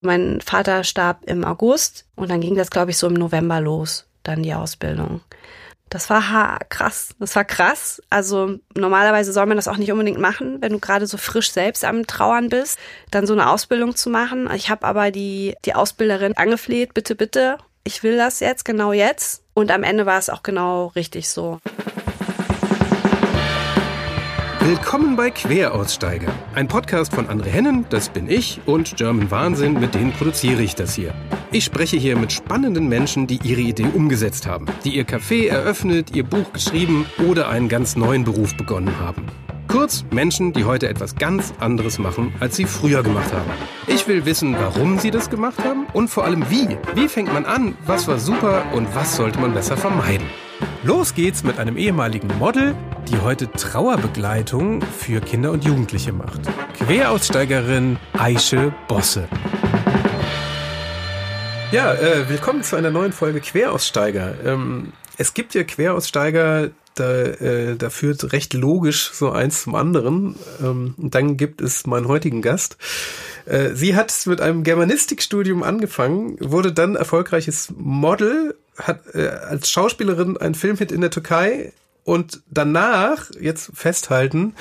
Mein Vater starb im August und dann ging das, glaube ich, so im November los, dann die Ausbildung. Das war krass. Das war krass. Also normalerweise soll man das auch nicht unbedingt machen, wenn du gerade so frisch selbst am Trauern bist, dann so eine Ausbildung zu machen. Ich habe aber die, die Ausbilderin angefleht, bitte, bitte, ich will das jetzt, genau jetzt. Und am Ende war es auch genau richtig so. Willkommen bei Queraussteiger, ein Podcast von André Hennen, das bin ich, und German Wahnsinn, mit denen produziere ich das hier. Ich spreche hier mit spannenden Menschen, die ihre Idee umgesetzt haben, die ihr Café eröffnet, ihr Buch geschrieben oder einen ganz neuen Beruf begonnen haben. Kurz Menschen, die heute etwas ganz anderes machen, als sie früher gemacht haben. Ich will wissen, warum sie das gemacht haben und vor allem wie. Wie fängt man an, was war super und was sollte man besser vermeiden. Los geht's mit einem ehemaligen Model, die heute Trauerbegleitung für Kinder und Jugendliche macht. Queraussteigerin Aische Bosse. Ja, äh, willkommen zu einer neuen Folge Queraussteiger. Ähm, es gibt ja Queraussteiger, da, äh, da führt recht logisch so eins zum anderen. Ähm, dann gibt es meinen heutigen Gast. Äh, sie hat mit einem Germanistikstudium angefangen, wurde dann erfolgreiches Model, hat äh, als Schauspielerin einen Filmhit in der Türkei und danach, jetzt festhalten,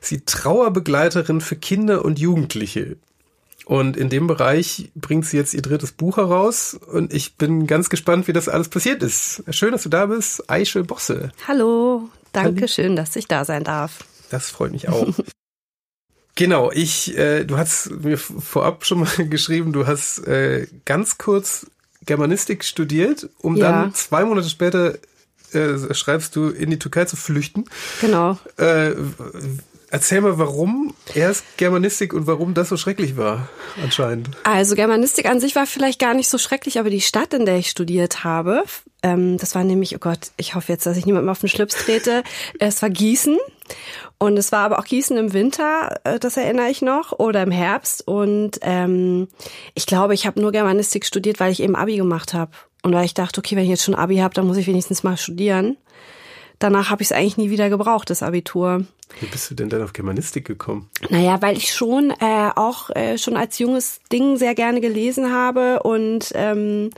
sie Trauerbegleiterin für Kinder und Jugendliche. Und in dem Bereich bringt sie jetzt ihr drittes Buch heraus und ich bin ganz gespannt, wie das alles passiert ist. Schön, dass du da bist, Aische Bosse. Hallo, danke Hallo. schön, dass ich da sein darf. Das freut mich auch. genau, ich, äh, du hast mir vorab schon mal geschrieben, du hast äh, ganz kurz Germanistik studiert, um ja. dann zwei Monate später äh, schreibst du, in die Türkei zu flüchten. Genau. Äh, erzähl mal, warum erst Germanistik und warum das so schrecklich war, anscheinend. Also Germanistik an sich war vielleicht gar nicht so schrecklich, aber die Stadt, in der ich studiert habe, ähm, das war nämlich, oh Gott, ich hoffe jetzt, dass ich niemandem auf den Schlips trete, es war Gießen. Und es war aber auch Gießen im Winter, äh, das erinnere ich noch, oder im Herbst. Und ähm, ich glaube, ich habe nur Germanistik studiert, weil ich eben Abi gemacht habe. Und weil ich dachte, okay, wenn ich jetzt schon Abi habe, dann muss ich wenigstens mal studieren. Danach habe ich es eigentlich nie wieder gebraucht, das Abitur. Wie bist du denn dann auf Germanistik gekommen? Naja, weil ich schon äh, auch äh, schon als junges Ding sehr gerne gelesen habe und ähm,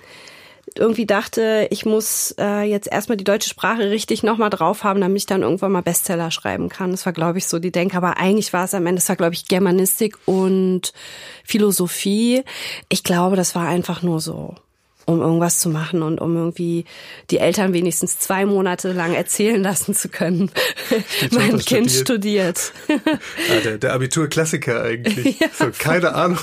irgendwie dachte, ich muss äh, jetzt erstmal die deutsche Sprache richtig nochmal drauf haben, damit ich dann irgendwann mal Bestseller schreiben kann. Das war, glaube ich, so die Denke. Aber eigentlich war es am Ende, das war, glaube ich, Germanistik und Philosophie. Ich glaube, das war einfach nur so um irgendwas zu machen und um irgendwie die Eltern wenigstens zwei Monate lang erzählen lassen zu können. mein Kind studiert. studiert. ja, der, der Abiturklassiker eigentlich. Ja. So, keine Ahnung.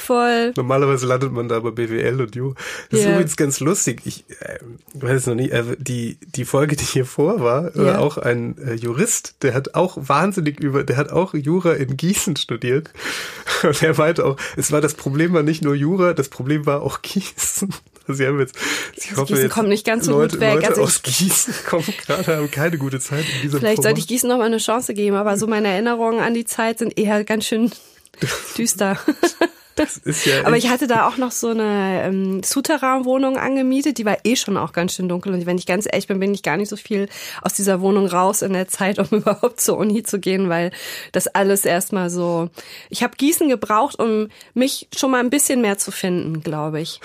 Voll. Normalerweise landet man da bei BWL und Ju. Das yeah. ist übrigens ganz lustig. Ich äh, weiß es noch nie. Äh, die, die Folge, die hier vor war, yeah. war auch ein äh, Jurist, der hat auch wahnsinnig über, der hat auch Jura in Gießen studiert. Und er meinte auch, es war das Problem war nicht nur Jura, das Problem war auch Gießen. Gießen. Sie haben jetzt, ich also hoffe, Gießen kommt nicht ganz so Leute, gut weg. Leute also aus Gießen kommen gerade, haben keine gute Zeit in dieser Vielleicht Format. sollte ich Gießen noch mal eine Chance geben, aber so meine Erinnerungen an die Zeit sind eher ganz schön düster. Das ist ja Aber ich hatte da auch noch so eine ähm, Souterrain-Wohnung angemietet, die war eh schon auch ganz schön dunkel. Und wenn ich ganz ehrlich bin, bin ich gar nicht so viel aus dieser Wohnung raus in der Zeit, um überhaupt zur Uni zu gehen, weil das alles erstmal so. Ich habe Gießen gebraucht, um mich schon mal ein bisschen mehr zu finden, glaube ich.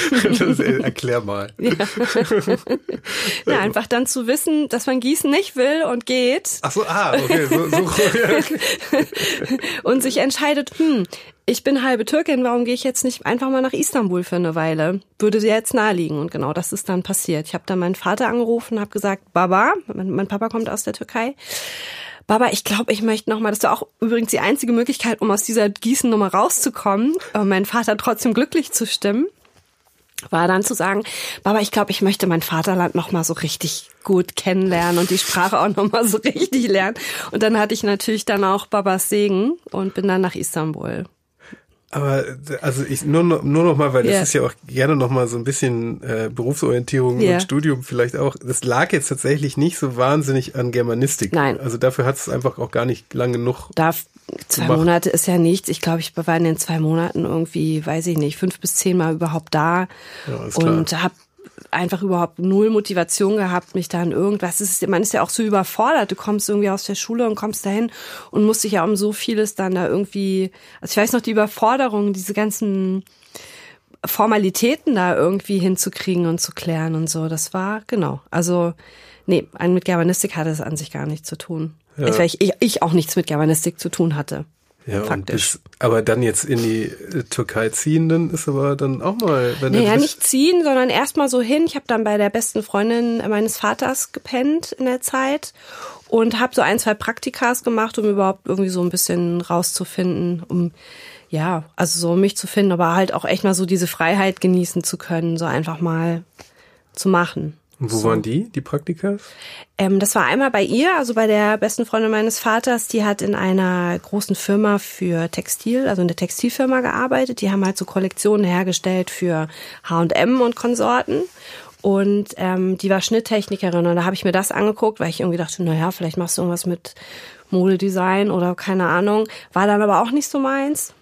erklär mal. Ja. ja. einfach dann zu wissen, dass man Gießen nicht will und geht. Ach so, ah, okay. So, so, und sich entscheidet, hm, ich bin halbe Türkin, warum gehe ich jetzt nicht einfach mal nach Istanbul für eine Weile? Würde dir jetzt naheliegen. Und genau das ist dann passiert. Ich habe dann meinen Vater angerufen, habe gesagt, Baba, mein, mein Papa kommt aus der Türkei. Baba, ich glaube, ich möchte nochmal, das war auch übrigens die einzige Möglichkeit, um aus dieser Gießen-Nummer rauszukommen, um meinen Vater trotzdem glücklich zu stimmen war dann zu sagen, Baba, ich glaube, ich möchte mein Vaterland noch mal so richtig gut kennenlernen und die Sprache auch noch mal so richtig lernen. Und dann hatte ich natürlich dann auch Babas Segen und bin dann nach Istanbul. Aber also ich nur nur noch mal, weil yeah. das ist ja auch gerne noch mal so ein bisschen äh, Berufsorientierung yeah. und Studium vielleicht auch. Das lag jetzt tatsächlich nicht so wahnsinnig an Germanistik. Nein. Also dafür hat es einfach auch gar nicht lang genug. Darf zwei gemacht. Monate ist ja nichts. Ich glaube, ich war in den zwei Monaten irgendwie, weiß ich nicht, fünf bis zehn Mal überhaupt da ja, und habe einfach überhaupt null Motivation gehabt, mich da in irgendwas. Ist, man ist ja auch so überfordert. Du kommst irgendwie aus der Schule und kommst dahin und musst dich ja um so vieles dann da irgendwie, also ich weiß noch die Überforderung, diese ganzen Formalitäten da irgendwie hinzukriegen und zu klären und so. Das war, genau. Also, nee, mit Germanistik hatte es an sich gar nichts zu tun. Ja. Weil ich, ich auch nichts mit Germanistik zu tun hatte. Ja, faktisch. Bis, aber dann jetzt in die äh, Türkei ziehen, dann ist aber dann auch mal. Wenn naja, nicht ziehen, sondern erstmal so hin. Ich habe dann bei der besten Freundin meines Vaters gepennt in der Zeit und habe so ein, zwei Praktikas gemacht, um überhaupt irgendwie so ein bisschen rauszufinden, um ja, also so mich zu finden, aber halt auch echt mal so diese Freiheit genießen zu können, so einfach mal zu machen. Und wo so. waren die, die Praktika? Ähm, das war einmal bei ihr, also bei der besten Freundin meines Vaters, die hat in einer großen Firma für Textil, also in der Textilfirma gearbeitet. Die haben halt so Kollektionen hergestellt für H&M und Konsorten. Und ähm, die war Schnitttechnikerin und da habe ich mir das angeguckt, weil ich irgendwie dachte, naja, vielleicht machst du irgendwas mit Modedesign oder keine Ahnung. War dann aber auch nicht so meins.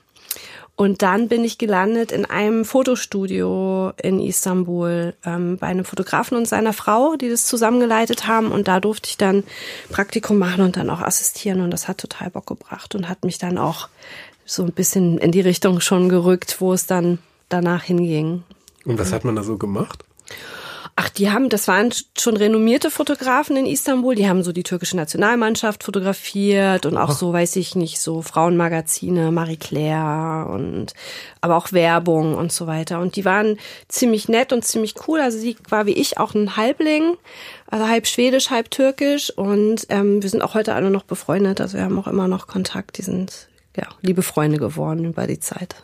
Und dann bin ich gelandet in einem Fotostudio in Istanbul ähm, bei einem Fotografen und seiner Frau, die das zusammengeleitet haben. Und da durfte ich dann Praktikum machen und dann auch assistieren. Und das hat total Bock gebracht und hat mich dann auch so ein bisschen in die Richtung schon gerückt, wo es dann danach hinging. Und was hat man da so gemacht? Ach, die haben, das waren schon renommierte Fotografen in Istanbul. Die haben so die türkische Nationalmannschaft fotografiert und auch so, weiß ich nicht, so Frauenmagazine, Marie Claire und aber auch Werbung und so weiter. Und die waren ziemlich nett und ziemlich cool. Also sie war wie ich auch ein Halbling, also halb schwedisch, halb türkisch. Und ähm, wir sind auch heute alle noch befreundet. Also wir haben auch immer noch Kontakt. Die sind ja liebe Freunde geworden über die Zeit.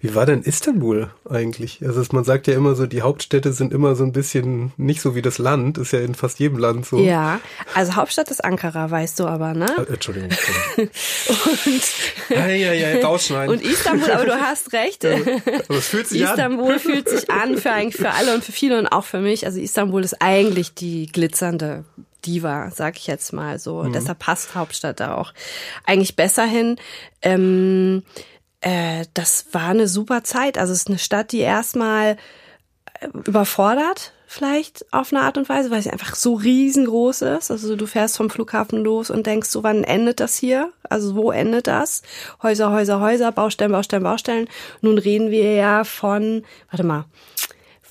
Wie war denn Istanbul eigentlich? Also man sagt ja immer so, die Hauptstädte sind immer so ein bisschen nicht so wie das Land, ist ja in fast jedem Land so. Ja, also Hauptstadt ist Ankara, weißt du aber, ne? Äh, Entschuldigung. und, ja, ja, ja, rausschneiden. Und Istanbul, aber du hast recht. Ja, aber es fühlt sich Istanbul an. fühlt sich an für eigentlich für alle und für viele und auch für mich. Also Istanbul ist eigentlich die glitzernde Diva, sag ich jetzt mal so. Mhm. Deshalb passt Hauptstadt da auch eigentlich besser hin. Ähm, äh, das war eine super Zeit. Also es ist eine Stadt, die erstmal äh, überfordert vielleicht auf eine Art und Weise, weil sie einfach so riesengroß ist. Also du fährst vom Flughafen los und denkst so, wann endet das hier? Also wo endet das? Häuser, Häuser, Häuser, Baustellen, Baustellen, Baustellen. Nun reden wir ja von, warte mal,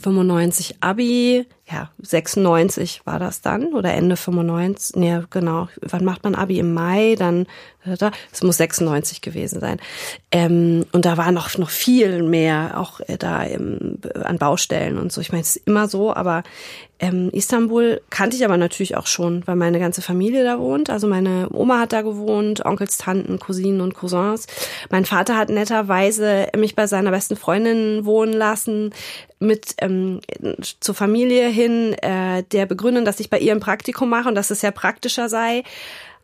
95 Abi, ja, 96 war das dann oder Ende 95, nee, genau. Wann macht man Abi? Im Mai, dann, es muss 96 gewesen sein. Ähm, und da war noch, noch viel mehr auch äh, da im, an Baustellen und so. Ich meine, es ist immer so, aber ähm, Istanbul kannte ich aber natürlich auch schon, weil meine ganze Familie da wohnt. Also meine Oma hat da gewohnt, Onkels, Tanten, Cousinen und Cousins. Mein Vater hat netterweise mich bei seiner besten Freundin wohnen lassen mit ähm, zur Familie hin äh, der Begründung, dass ich bei ihr ein Praktikum mache und dass es ja praktischer sei,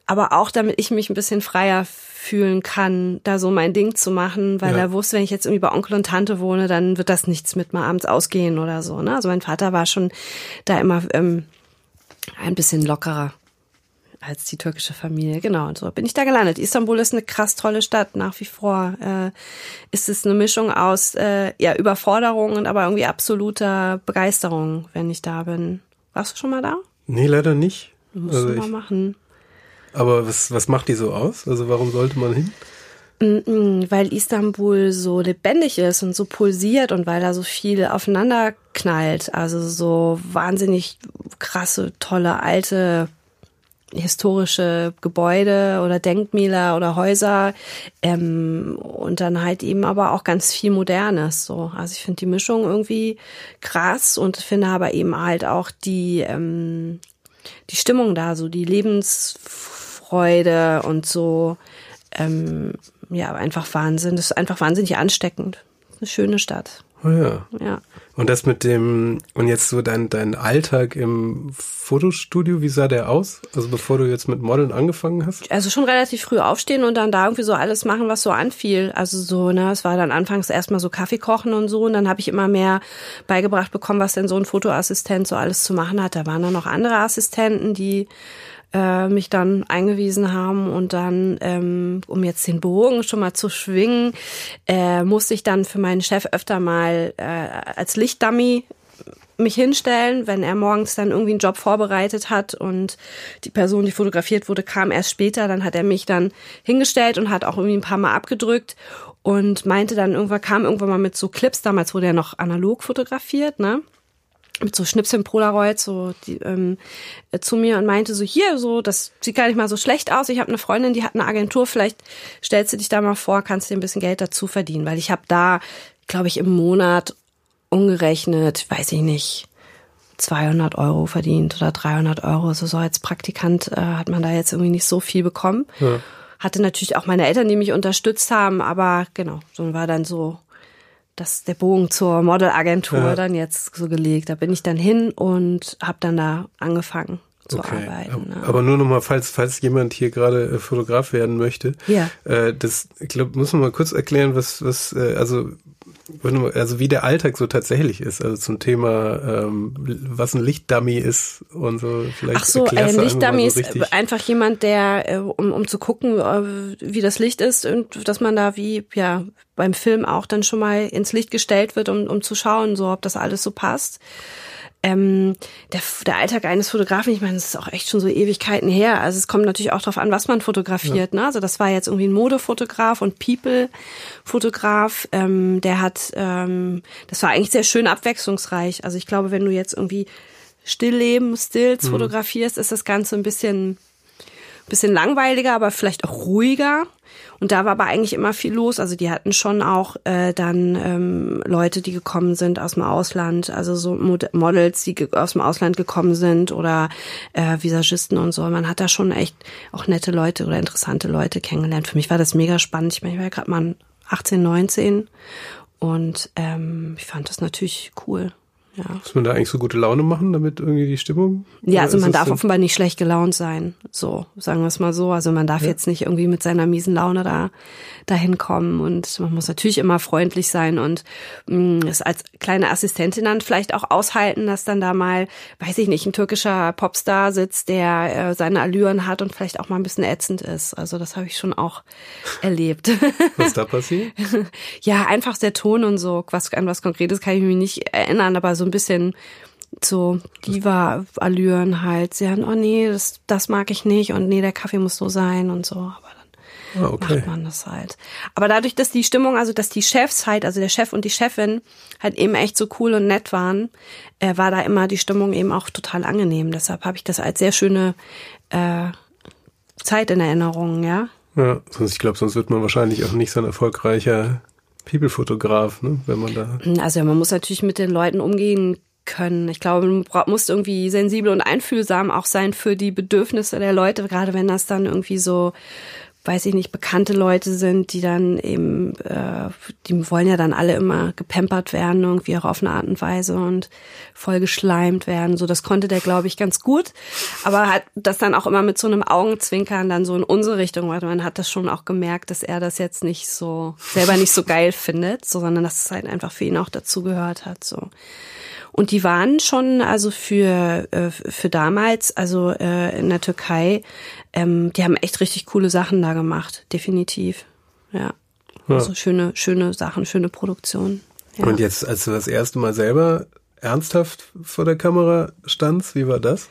aber auch damit ich mich ein bisschen freier fühlen kann, da so mein Ding zu machen, weil ja. er wusste, wenn ich jetzt irgendwie bei Onkel und Tante wohne, dann wird das nichts mit mal abends ausgehen oder so. Ne? Also mein Vater war schon da immer ähm, ein bisschen lockerer als die türkische Familie. Genau, und so bin ich da gelandet. Istanbul ist eine krass tolle Stadt, nach wie vor. Äh, ist es eine Mischung aus äh, ja, Überforderung und aber irgendwie absoluter Begeisterung, wenn ich da bin. Warst du schon mal da? Nee, leider nicht. Musst also du mal machen. Aber was, was macht die so aus? Also warum sollte man hin? Weil Istanbul so lebendig ist und so pulsiert und weil da so viel aufeinander knallt. Also so wahnsinnig krasse, tolle, alte historische Gebäude oder Denkmäler oder Häuser ähm, und dann halt eben aber auch ganz viel Modernes. So, also ich finde die Mischung irgendwie krass und finde aber eben halt auch die ähm, die Stimmung da, so die Lebensfreude und so ähm, ja einfach Wahnsinn. Das ist einfach wahnsinnig ansteckend. Eine schöne Stadt. Oh ja. Ja. Und das mit dem, und jetzt so dein, dein Alltag im Fotostudio, wie sah der aus? Also bevor du jetzt mit Modeln angefangen hast? Also schon relativ früh aufstehen und dann da irgendwie so alles machen, was so anfiel. Also so, ne, es war dann anfangs erstmal so Kaffee kochen und so und dann habe ich immer mehr beigebracht bekommen, was denn so ein Fotoassistent so alles zu machen hat. Da waren dann noch andere Assistenten, die äh, mich dann eingewiesen haben und dann, ähm, um jetzt den Bogen schon mal zu schwingen, äh, musste ich dann für meinen Chef öfter mal äh, als Lichtdummy mich hinstellen, wenn er morgens dann irgendwie einen Job vorbereitet hat und die Person, die fotografiert wurde, kam erst später, dann hat er mich dann hingestellt und hat auch irgendwie ein paar Mal abgedrückt und meinte dann irgendwann, kam irgendwann mal mit so Clips, damals wurde er noch analog fotografiert, ne? Mit so Schnipseln Polaroid so die, ähm, äh, zu mir und meinte so hier so das sieht gar nicht mal so schlecht aus. Ich habe eine Freundin die hat eine Agentur. Vielleicht stellst du dich da mal vor kannst dir ein bisschen Geld dazu verdienen. Weil ich habe da glaube ich im Monat umgerechnet weiß ich nicht 200 Euro verdient oder 300 Euro. So so als Praktikant äh, hat man da jetzt irgendwie nicht so viel bekommen. Ja. hatte natürlich auch meine Eltern die mich unterstützt haben aber genau so war dann so das der Bogen zur Modelagentur ja. dann jetzt so gelegt. Da bin ich dann hin und habe dann da angefangen zu okay. arbeiten. Ja. Aber nur noch mal, falls falls jemand hier gerade äh, Fotograf werden möchte, ja. Äh, das ich glaube muss man mal kurz erklären, was was äh, also also wie der Alltag so tatsächlich ist, also zum Thema, ähm, was ein Lichtdummy ist und so. Vielleicht Ach so, ein Lichtdummy so ist einfach jemand, der, äh, um, um zu gucken, äh, wie das Licht ist und dass man da wie, ja, beim Film auch dann schon mal ins Licht gestellt wird, um, um zu schauen, so ob das alles so passt ähm, der, der Alltag eines Fotografen, ich meine, das ist auch echt schon so Ewigkeiten her. Also es kommt natürlich auch darauf an, was man fotografiert. Ja. Ne? Also das war jetzt irgendwie ein Modefotograf und People-Fotograf. Ähm, der hat, ähm, das war eigentlich sehr schön abwechslungsreich. Also ich glaube, wenn du jetzt irgendwie Stillleben, Stills mhm. fotografierst, ist das Ganze ein bisschen bisschen langweiliger, aber vielleicht auch ruhiger. Und da war aber eigentlich immer viel los. Also die hatten schon auch äh, dann ähm, Leute, die gekommen sind aus dem Ausland, also so Mod Models, die aus dem Ausland gekommen sind oder äh, Visagisten und so. Man hat da schon echt auch nette Leute oder interessante Leute kennengelernt. Für mich war das mega spannend. Ich meine, ich war ja gerade mal 18, 19 und ähm, ich fand das natürlich cool. Ja. Muss man da eigentlich so gute Laune machen, damit irgendwie die Stimmung? Ja, also man darf offenbar nicht schlecht gelaunt sein. So, sagen wir es mal so. Also man darf ja. jetzt nicht irgendwie mit seiner miesen Laune da dahin kommen und man muss natürlich immer freundlich sein und mh, mm, es als kleine Assistentin dann vielleicht auch aushalten, dass dann da mal, weiß ich nicht, ein türkischer Popstar sitzt, der äh, seine Allüren hat und vielleicht auch mal ein bisschen ätzend ist. Also das habe ich schon auch erlebt. Was da passiert? ja, einfach der Ton und so. Was an was Konkretes kann ich mich nicht erinnern, aber so ein bisschen so Diva-Allüren halt. Sie haben, oh nee, das, das mag ich nicht und nee, der Kaffee muss so sein und so. Aber ah, okay. macht man das halt. Aber dadurch, dass die Stimmung, also dass die Chefs halt, also der Chef und die Chefin halt eben echt so cool und nett waren, äh, war da immer die Stimmung eben auch total angenehm. Deshalb habe ich das als sehr schöne äh, Zeit in Erinnerung, ja. Ja, sonst, ich glaube, sonst wird man wahrscheinlich auch nicht so ein erfolgreicher People-Fotograf, ne, wenn man da. Also ja, man muss natürlich mit den Leuten umgehen können. Ich glaube, man muss irgendwie sensibel und einfühlsam auch sein für die Bedürfnisse der Leute, gerade wenn das dann irgendwie so weiß ich nicht, bekannte Leute sind, die dann eben, äh, die wollen ja dann alle immer gepampert werden, irgendwie auch auf eine Art und Weise und voll geschleimt werden. So, das konnte der, glaube ich, ganz gut. Aber hat das dann auch immer mit so einem Augenzwinkern dann so in unsere Richtung, weil man hat das schon auch gemerkt, dass er das jetzt nicht so, selber nicht so geil findet, so, sondern dass es halt einfach für ihn auch dazugehört hat, so. Und die waren schon, also für, äh, für damals, also äh, in der Türkei, ähm, die haben echt richtig coole Sachen da gemacht, definitiv. Ja. ja. Also schöne, schöne Sachen, schöne Produktion. Ja. Und jetzt, als du das erste Mal selber ernsthaft vor der Kamera standst, wie war das?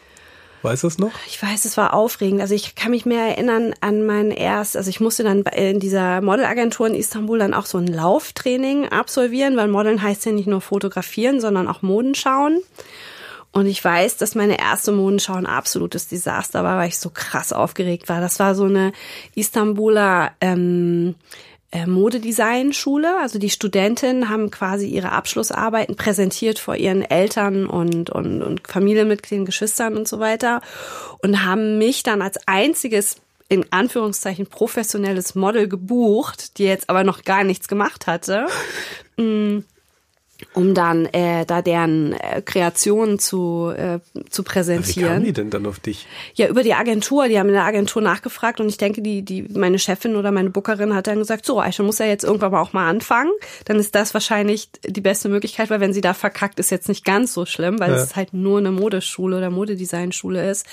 Weißt du es noch? Ich weiß, es war aufregend. Also ich kann mich mehr erinnern an mein erst, also ich musste dann in dieser Modelagentur in Istanbul dann auch so ein Lauftraining absolvieren, weil Modeln heißt ja nicht nur fotografieren, sondern auch Moden schauen. Und ich weiß, dass meine erste Modenschau ein absolutes Desaster war, weil ich so krass aufgeregt war. Das war so eine Istanbuler ähm, äh, Modedesign-Schule. Also die Studentinnen haben quasi ihre Abschlussarbeiten präsentiert vor ihren Eltern und, und, und Familienmitgliedern, Geschwistern und so weiter und haben mich dann als einziges in Anführungszeichen professionelles Model gebucht, die jetzt aber noch gar nichts gemacht hatte. Um dann äh, da deren äh, Kreationen zu, äh, zu präsentieren. Wie kamen die denn dann auf dich? Ja, über die Agentur. Die haben in der Agentur nachgefragt und ich denke, die, die meine Chefin oder meine Bookerin hat dann gesagt, so, Aisha muss ja jetzt irgendwann mal auch mal anfangen. Dann ist das wahrscheinlich die beste Möglichkeit, weil wenn sie da verkackt, ist jetzt nicht ganz so schlimm, weil ja. es halt nur eine Modeschule oder Modedesignschule ist.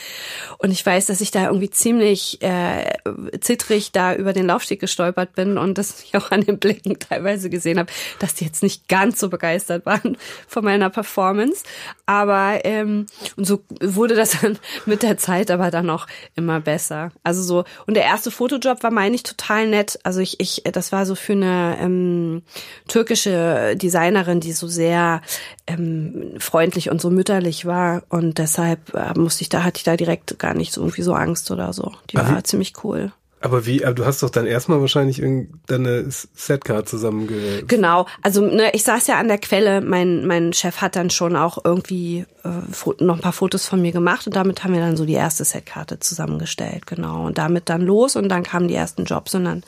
Und ich weiß, dass ich da irgendwie ziemlich äh, zittrig da über den Laufsteg gestolpert bin und das ich auch an den Blicken teilweise gesehen habe, dass die jetzt nicht ganz so begeistert begeistert waren von meiner Performance. Aber ähm, und so wurde das dann mit der Zeit aber dann auch immer besser. Also so und der erste Fotojob war meine ich total nett. Also ich ich das war so für eine ähm, türkische Designerin, die so sehr ähm, freundlich und so mütterlich war und deshalb äh, musste ich da hatte ich da direkt gar nicht so irgendwie so Angst oder so. Die war ziemlich cool. Aber wie, aber du hast doch dann erstmal wahrscheinlich deine Setcard zusammenge... Genau, also ne, ich saß ja an der Quelle, mein, mein Chef hat dann schon auch irgendwie äh, noch ein paar Fotos von mir gemacht und damit haben wir dann so die erste Setkarte zusammengestellt, genau. Und damit dann los und dann kamen die ersten Jobs und dann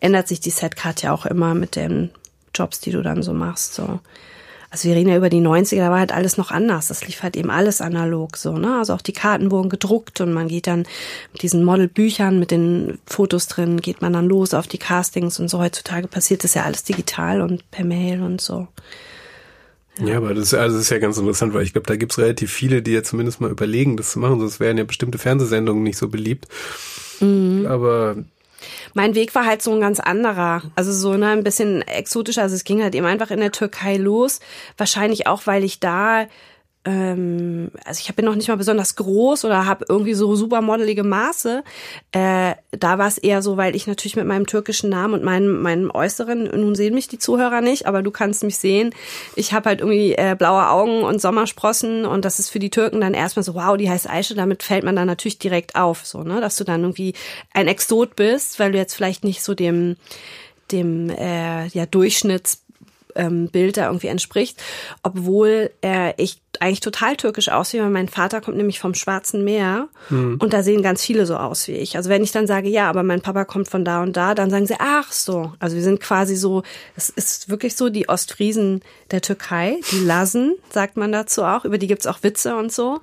ändert sich die Setkarte ja auch immer mit den Jobs, die du dann so machst, so also wir reden ja über die 90er, da war halt alles noch anders. Das lief halt eben alles analog so, ne? Also auch die Karten wurden gedruckt und man geht dann mit diesen Modelbüchern mit den Fotos drin, geht man dann los auf die Castings und so. Heutzutage passiert das ja alles digital und per Mail und so. Ja, ja aber das, also das ist ja ganz interessant, weil ich glaube, da gibt's relativ viele, die ja zumindest mal überlegen, das zu machen. Sonst wären ja bestimmte Fernsehsendungen nicht so beliebt. Mhm. Aber mein Weg war halt so ein ganz anderer. Also so ne, ein bisschen exotischer. Also es ging halt eben einfach in der Türkei los. Wahrscheinlich auch, weil ich da ähm, also ich bin noch nicht mal besonders groß oder habe irgendwie so supermodelige Maße. Äh, da war es eher so, weil ich natürlich mit meinem türkischen Namen und meinem, meinem Äußeren, nun sehen mich die Zuhörer nicht, aber du kannst mich sehen. Ich habe halt irgendwie äh, blaue Augen und Sommersprossen und das ist für die Türken dann erstmal so, wow, die heißt Aisha, damit fällt man dann natürlich direkt auf, so, ne, dass du dann irgendwie ein Exot bist, weil du jetzt vielleicht nicht so dem dem äh, ja Durchschnitts ähm, da irgendwie entspricht, obwohl äh, ich eigentlich total türkisch aussehe, weil mein Vater kommt nämlich vom Schwarzen Meer mhm. und da sehen ganz viele so aus wie ich. Also wenn ich dann sage, ja, aber mein Papa kommt von da und da, dann sagen sie, ach so. Also wir sind quasi so, es ist wirklich so die Ostfriesen der Türkei, die Lassen, sagt man dazu auch, über die gibt's auch Witze und so.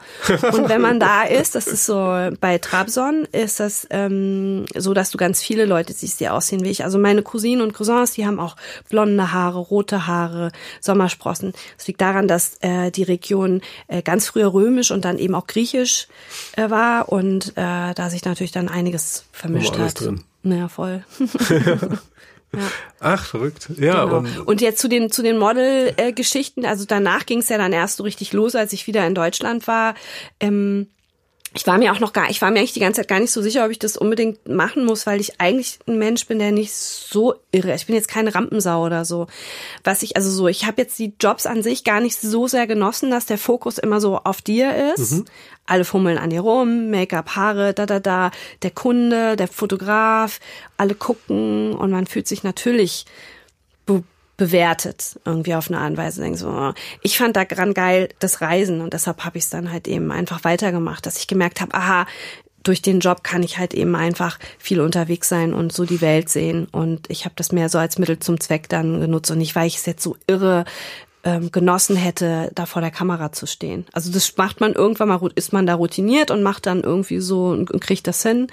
Und wenn man da ist, das ist so, bei Trabzon ist das ähm, so, dass du ganz viele Leute siehst, die aussehen wie ich. Also meine Cousinen und Cousins, die haben auch blonde Haare, rote Haare, Sommersprossen. Es liegt daran, dass äh, die Region Religion äh, ganz früher römisch und dann eben auch griechisch äh, war und äh, da sich natürlich dann einiges vermischt oh, hat. Drin. Ja, voll. Ja. Ach, verrückt. Ja. Genau. Und, und jetzt zu den, zu den Model-Geschichten. Also danach ging es ja dann erst so richtig los, als ich wieder in Deutschland war. Ähm, ich war mir auch noch gar, ich war mir eigentlich die ganze Zeit gar nicht so sicher, ob ich das unbedingt machen muss, weil ich eigentlich ein Mensch bin, der nicht so irre. Ich bin jetzt keine Rampensau oder so. Was ich, also so, ich habe jetzt die Jobs an sich gar nicht so sehr genossen, dass der Fokus immer so auf dir ist. Mhm. Alle fummeln an dir rum, Make-up, Haare, da, da, da, der Kunde, der Fotograf, alle gucken und man fühlt sich natürlich bewertet irgendwie auf eine Art Weise. Denke so, oh, ich fand daran geil das Reisen und deshalb habe ich es dann halt eben einfach weitergemacht, dass ich gemerkt habe, aha, durch den Job kann ich halt eben einfach viel unterwegs sein und so die Welt sehen. Und ich habe das mehr so als Mittel zum Zweck dann genutzt und nicht, weil ich es jetzt so irre ähm, genossen hätte, da vor der Kamera zu stehen. Also das macht man irgendwann mal, ist man da routiniert und macht dann irgendwie so und, und kriegt das hin.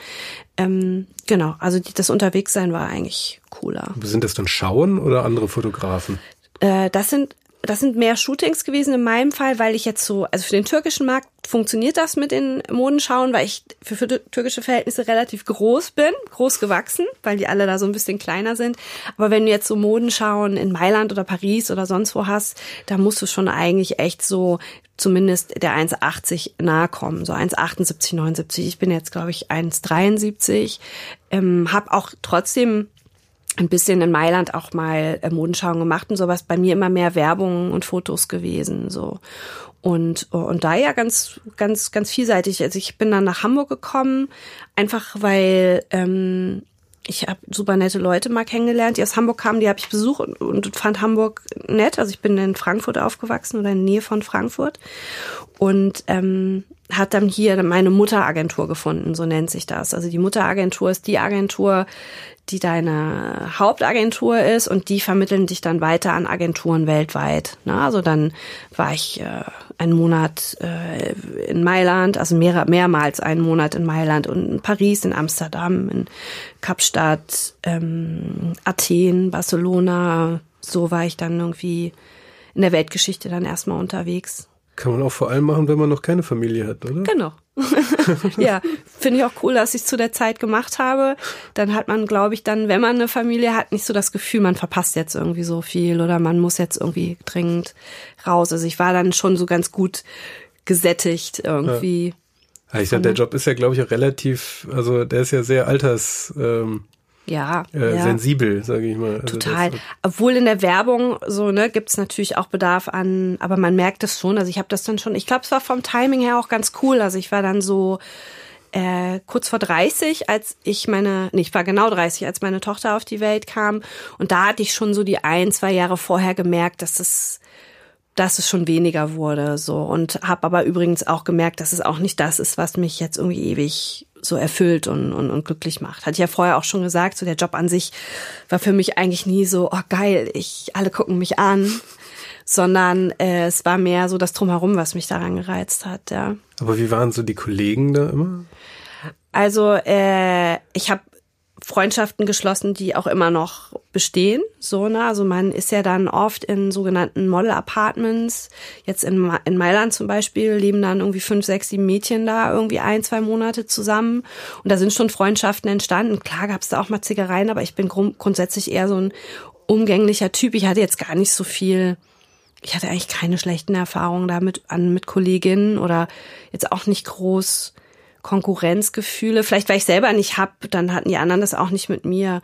Ähm, genau, also die, das Unterwegssein war eigentlich cooler. Sind das dann Schauen oder andere Fotografen? Äh, das sind das sind mehr Shootings gewesen in meinem Fall, weil ich jetzt so, also für den türkischen Markt funktioniert das mit den Modenschauen, weil ich für, für türkische Verhältnisse relativ groß bin, groß gewachsen, weil die alle da so ein bisschen kleiner sind. Aber wenn du jetzt so Modenschauen in Mailand oder Paris oder sonst wo hast, da musst du schon eigentlich echt so zumindest der 1,80 nahe kommen, so 1,78, 79. Ich bin jetzt, glaube ich, 1,73. Ähm, hab auch trotzdem ein bisschen in Mailand auch mal äh, Modenschauen gemacht und sowas. Bei mir immer mehr Werbung und Fotos gewesen, so. Und, und da ja ganz, ganz, ganz vielseitig. Also ich bin dann nach Hamburg gekommen, einfach weil ähm, ich habe super nette Leute mal kennengelernt, die aus Hamburg kamen, die habe ich besucht und, und fand Hamburg nett. Also ich bin in Frankfurt aufgewachsen oder in der Nähe von Frankfurt und ähm, hat dann hier meine Mutteragentur gefunden, so nennt sich das. Also die Mutteragentur ist die Agentur, die deine Hauptagentur ist und die vermitteln dich dann weiter an Agenturen weltweit. Na, also dann war ich äh, einen Monat äh, in Mailand, also mehr, mehrmals einen Monat in Mailand und in Paris, in Amsterdam, in Kapstadt, ähm, Athen, Barcelona. So war ich dann irgendwie in der Weltgeschichte dann erstmal unterwegs. Kann man auch vor allem machen, wenn man noch keine Familie hat, oder? Genau. ja, finde ich auch cool, dass ich es zu der Zeit gemacht habe. Dann hat man, glaube ich, dann, wenn man eine Familie hat, nicht so das Gefühl, man verpasst jetzt irgendwie so viel oder man muss jetzt irgendwie dringend raus. Also ich war dann schon so ganz gut gesättigt irgendwie. Ja. Ich sag, der Job ist ja, glaube ich, auch relativ, also der ist ja sehr alters. Ähm ja, äh, ja. sensibel, sage ich mal. Also Total. Obwohl in der Werbung so ne gibt's natürlich auch Bedarf an, aber man merkt es schon. Also ich habe das dann schon. Ich glaube, es war vom Timing her auch ganz cool. Also ich war dann so äh, kurz vor 30, als ich meine, nee, ich war genau 30, als meine Tochter auf die Welt kam. Und da hatte ich schon so die ein, zwei Jahre vorher gemerkt, dass es dass es schon weniger wurde so und habe aber übrigens auch gemerkt, dass es auch nicht das ist, was mich jetzt irgendwie ewig so erfüllt und, und, und glücklich macht. Hatte ich ja vorher auch schon gesagt, so der Job an sich war für mich eigentlich nie so, oh geil, ich alle gucken mich an, sondern äh, es war mehr so das drumherum, was mich daran gereizt hat, ja. Aber wie waren so die Kollegen da immer? Also äh, ich habe Freundschaften geschlossen, die auch immer noch bestehen. So, ne? Also man ist ja dann oft in sogenannten Model-Apartments. Jetzt in, in Mailand zum Beispiel leben dann irgendwie fünf, sechs, sieben Mädchen da irgendwie ein, zwei Monate zusammen. Und da sind schon Freundschaften entstanden. Klar gab es da auch mal Zickereien, aber ich bin grund grundsätzlich eher so ein umgänglicher Typ. Ich hatte jetzt gar nicht so viel ich hatte eigentlich keine schlechten Erfahrungen damit an mit Kolleginnen oder jetzt auch nicht groß Konkurrenzgefühle. Vielleicht, weil ich selber nicht hab, dann hatten die anderen das auch nicht mit mir.